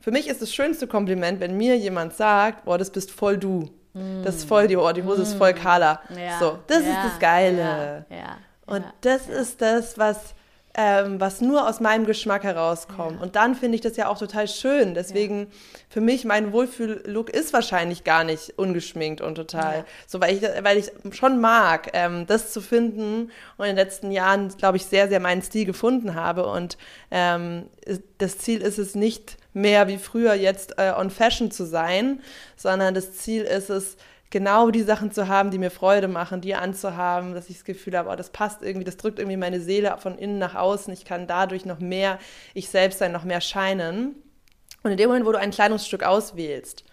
Für mich ist das schönste Kompliment, wenn mir jemand sagt, boah, das bist voll du. Mm. Das ist voll die, oh, die Hose mm. ist voll Carla. Ja. So, das ja. ist das Geile. Ja. Und das ist das, was ähm, was nur aus meinem Geschmack herauskommt. Ja. Und dann finde ich das ja auch total schön. Deswegen, ja. für mich, mein Wohlfühl-Look ist wahrscheinlich gar nicht ungeschminkt und total. Ja. So, weil ich, weil ich schon mag, ähm, das zu finden und in den letzten Jahren, glaube ich, sehr, sehr meinen Stil gefunden habe. Und ähm, das Ziel ist es nicht mehr wie früher jetzt äh, on Fashion zu sein, sondern das Ziel ist es, genau die Sachen zu haben, die mir Freude machen, die anzuhaben, dass ich das Gefühl habe, oh, das passt irgendwie, das drückt irgendwie meine Seele von innen nach außen. Ich kann dadurch noch mehr ich selbst sein, noch mehr scheinen. Und in dem Moment, wo du ein Kleidungsstück auswählst,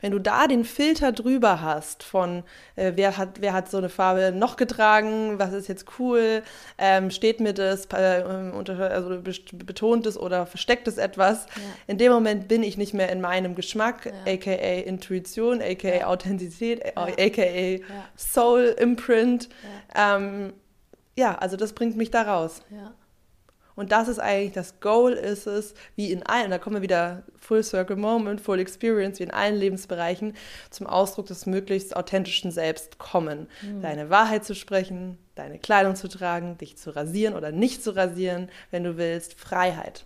wenn du da den Filter drüber hast von äh, wer, hat, wer hat so eine Farbe noch getragen, was ist jetzt cool, ähm, steht mir das, äh, unter, also betont es oder versteckt es etwas, ja. in dem Moment bin ich nicht mehr in meinem Geschmack, ja. aka Intuition, aka ja. Authentizität, aka Soul Imprint. Ähm, ja, also das bringt mich da raus. Ja. Und das ist eigentlich das Goal, ist es, wie in allen, da kommen wir wieder Full Circle Moment, Full Experience, wie in allen Lebensbereichen, zum Ausdruck des möglichst authentischen Selbst kommen. Mhm. Deine Wahrheit zu sprechen, deine Kleidung zu tragen, dich zu rasieren oder nicht zu rasieren, wenn du willst. Freiheit.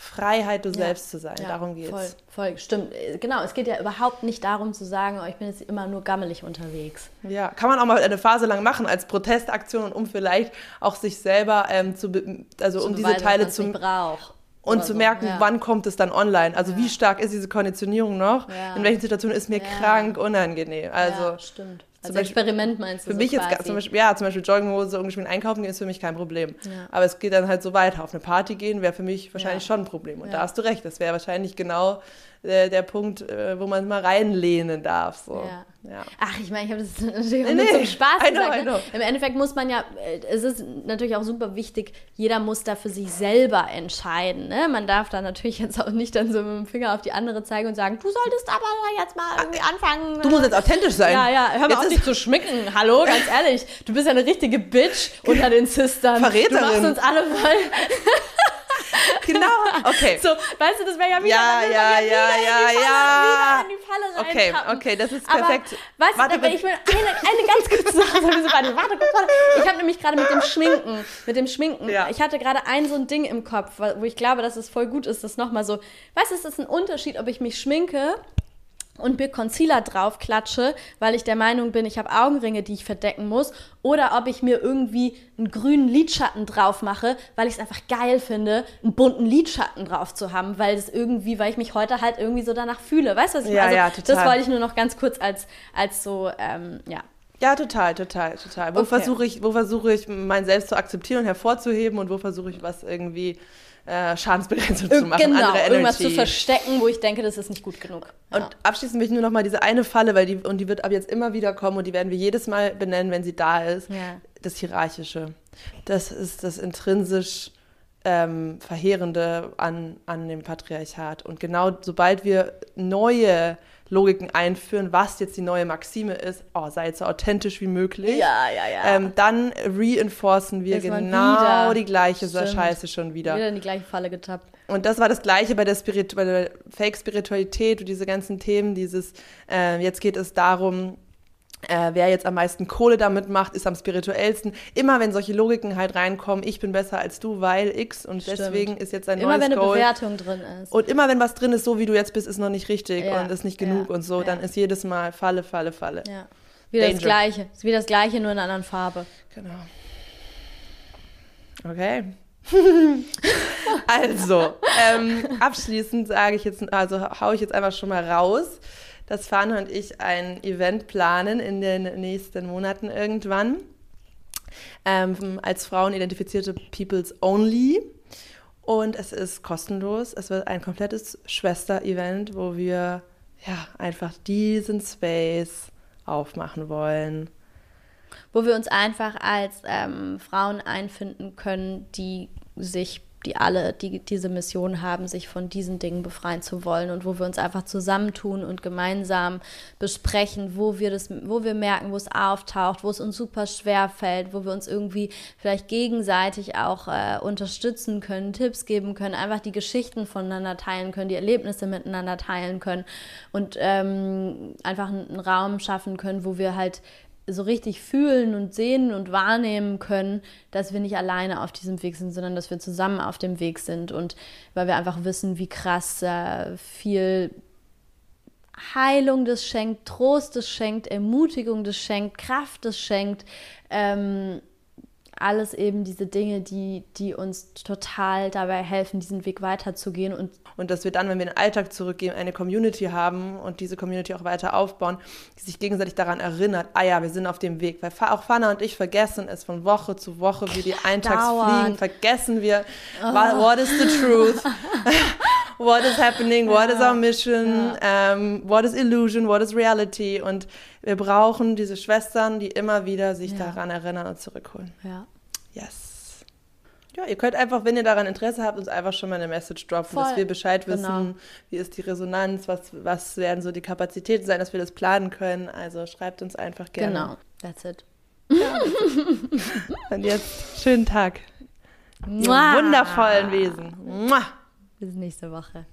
Freiheit, du ja. selbst zu sein. Ja, darum geht es. Voll, voll, stimmt. Genau, es geht ja überhaupt nicht darum zu sagen, oh, ich bin jetzt immer nur gammelig unterwegs. Ja, kann man auch mal eine Phase lang machen als Protestaktion, um vielleicht auch sich selber ähm, zu, also zu um diese Teile zu braucht. Und zu so. merken, ja. wann kommt es dann online? Also wie stark ist diese Konditionierung noch? In welchen Situationen ist mir krank unangenehm? Also stimmt. Als Beispiel, Experiment meinst du? Für so mich quasi? jetzt zum Beispiel, ja, zum Beispiel Jogginghose ungeschminkt einkaufen gehen ist für mich kein Problem. Ja. Aber es geht dann halt so weiter. Auf eine Party gehen wäre für mich wahrscheinlich ja. schon ein Problem. Und ja. da hast du recht. Das wäre wahrscheinlich genau äh, der Punkt, äh, wo man mal reinlehnen darf. So. Ja. Ja. Ach, ich meine, ich habe das natürlich auch nee, nur zum Spaß I gesagt. Know, ne? Im Endeffekt muss man ja, äh, es ist natürlich auch super wichtig, jeder muss da für sich selber entscheiden. Ne? Man darf da natürlich jetzt auch nicht dann so mit dem Finger auf die andere zeigen und sagen, du solltest aber jetzt mal irgendwie anfangen. Du musst jetzt authentisch sein. Ja, ja, hör mal jetzt auf, dich zu schmicken. Hallo, ganz ehrlich. Du bist ja eine richtige Bitch unter den Sistern. Verräterin. Du machst uns alle voll... genau, okay. So, weißt du, das wäre ja wieder, ja, ja, ja, ja, ja. in die Falle Okay, okay, das ist perfekt. Aber, weißt warte, du, ich will eine, eine ganz kurze Sache sagen. Warte, warte, warte. Ich habe nämlich gerade mit dem Schminken, mit dem Schminken, ja. ich hatte gerade ein so ein Ding im Kopf, wo ich glaube, dass es voll gut ist, das nochmal so, weißt du, es ist ein Unterschied, ob ich mich schminke und mir Concealer draufklatsche, weil ich der Meinung bin, ich habe Augenringe, die ich verdecken muss, oder ob ich mir irgendwie einen grünen Lidschatten drauf mache, weil ich es einfach geil finde, einen bunten Lidschatten drauf zu haben, weil es irgendwie, weil ich mich heute halt irgendwie so danach fühle. Weißt du, was ich ja, meine? Also, ja, total. Das wollte ich nur noch ganz kurz als, als so, ähm, ja. Ja, total, total, total. Wo okay. versuche ich, wo versuche ich, mein Selbst zu akzeptieren und hervorzuheben und wo versuche ich was irgendwie äh, Schadensbegrenzung zu machen, genau, irgendwas zu verstecken, wo ich denke, das ist nicht gut genug. Und abschließend will ich nur noch mal diese eine Falle, weil die, und die wird ab jetzt immer wieder kommen und die werden wir jedes Mal benennen, wenn sie da ist. Ja. Das Hierarchische. Das ist das intrinsisch ähm, Verheerende an, an dem Patriarchat. Und genau sobald wir neue Logiken einführen, was jetzt die neue Maxime ist, oh, sei so authentisch wie möglich. Ja, ja, ja. Ähm, dann reinforcen wir Ist genau die gleiche Stimmt. Scheiße schon wieder. Wieder in die gleiche Falle getappt. Und das war das Gleiche bei der, Spirit bei der Fake-Spiritualität und diese ganzen Themen, dieses, äh, jetzt geht es darum, äh, wer jetzt am meisten Kohle damit macht, ist am spirituellsten. Immer wenn solche Logiken halt reinkommen, ich bin besser als du, weil X und Stimmt. deswegen ist jetzt ein Immer neues wenn eine Goal. Bewertung drin ist. Und immer wenn was drin ist, so wie du jetzt bist, ist noch nicht richtig Ja, und ist nicht genug ja, und so, ja. dann ist jedes Mal Falle, Falle, Falle. ja. Wieder das Danger. Gleiche. Ist wie das Gleiche, nur in einer anderen Farbe. Genau. Okay. also, ähm, abschließend sage ich jetzt, also hau ich jetzt einfach schon mal raus, dass Fana und ich ein Event planen in den nächsten Monaten irgendwann. Ähm, als Frauen identifizierte Peoples Only. Und es ist kostenlos. Es wird ein komplettes Schwester-Event, wo wir ja einfach diesen Space aufmachen wollen. wo wir uns einfach als ähm, Frauen einfinden können, die sich, die alle die, diese Mission haben, sich von diesen Dingen befreien zu wollen und wo wir uns einfach zusammentun und gemeinsam besprechen, wo wir das, wo wir merken, wo es auftaucht, wo es uns super schwer fällt, wo wir uns irgendwie vielleicht gegenseitig auch äh, unterstützen können, Tipps geben können, einfach die Geschichten voneinander teilen können, die Erlebnisse miteinander teilen können und ähm, einfach einen, einen Raum schaffen können, wo wir halt so richtig fühlen und sehen und wahrnehmen können, dass wir nicht alleine auf diesem Weg sind, sondern dass wir zusammen auf dem Weg sind und weil wir einfach wissen, wie krass äh, viel Heilung das schenkt, Trost das schenkt, Ermutigung das schenkt, Kraft das schenkt, ähm, alles eben diese Dinge, die, die uns total dabei helfen, diesen Weg weiterzugehen und Und dass wir dann, wenn wir in den Alltag zurückgehen, eine Community haben und diese Community auch weiter aufbauen, die sich gegenseitig daran erinnert, ah ja, wir sind auf dem Weg. Weil auch Fana und ich vergessen es von Woche zu Woche, wie die eintags fliegen, vergessen wir, wa- what is the truth? what is happening? What is our mission? Ähm, what is illusion? What is reality? Und wir brauchen diese Schwestern, die immer wieder sich Ja. daran erinnern und zurückholen. ja. Yes. Ja, ihr könnt einfach, wenn ihr daran Interesse habt, uns einfach schon mal eine Message droppen, Voll. dass wir Bescheid wissen, Genau. wie ist die Resonanz, was, was werden so die Kapazitäten sein, dass wir das planen können. Also schreibt uns einfach gerne. Genau, that's it. Und jetzt schönen Tag. Mua. wundervollen Wesen. Mua. Bis nächste Woche.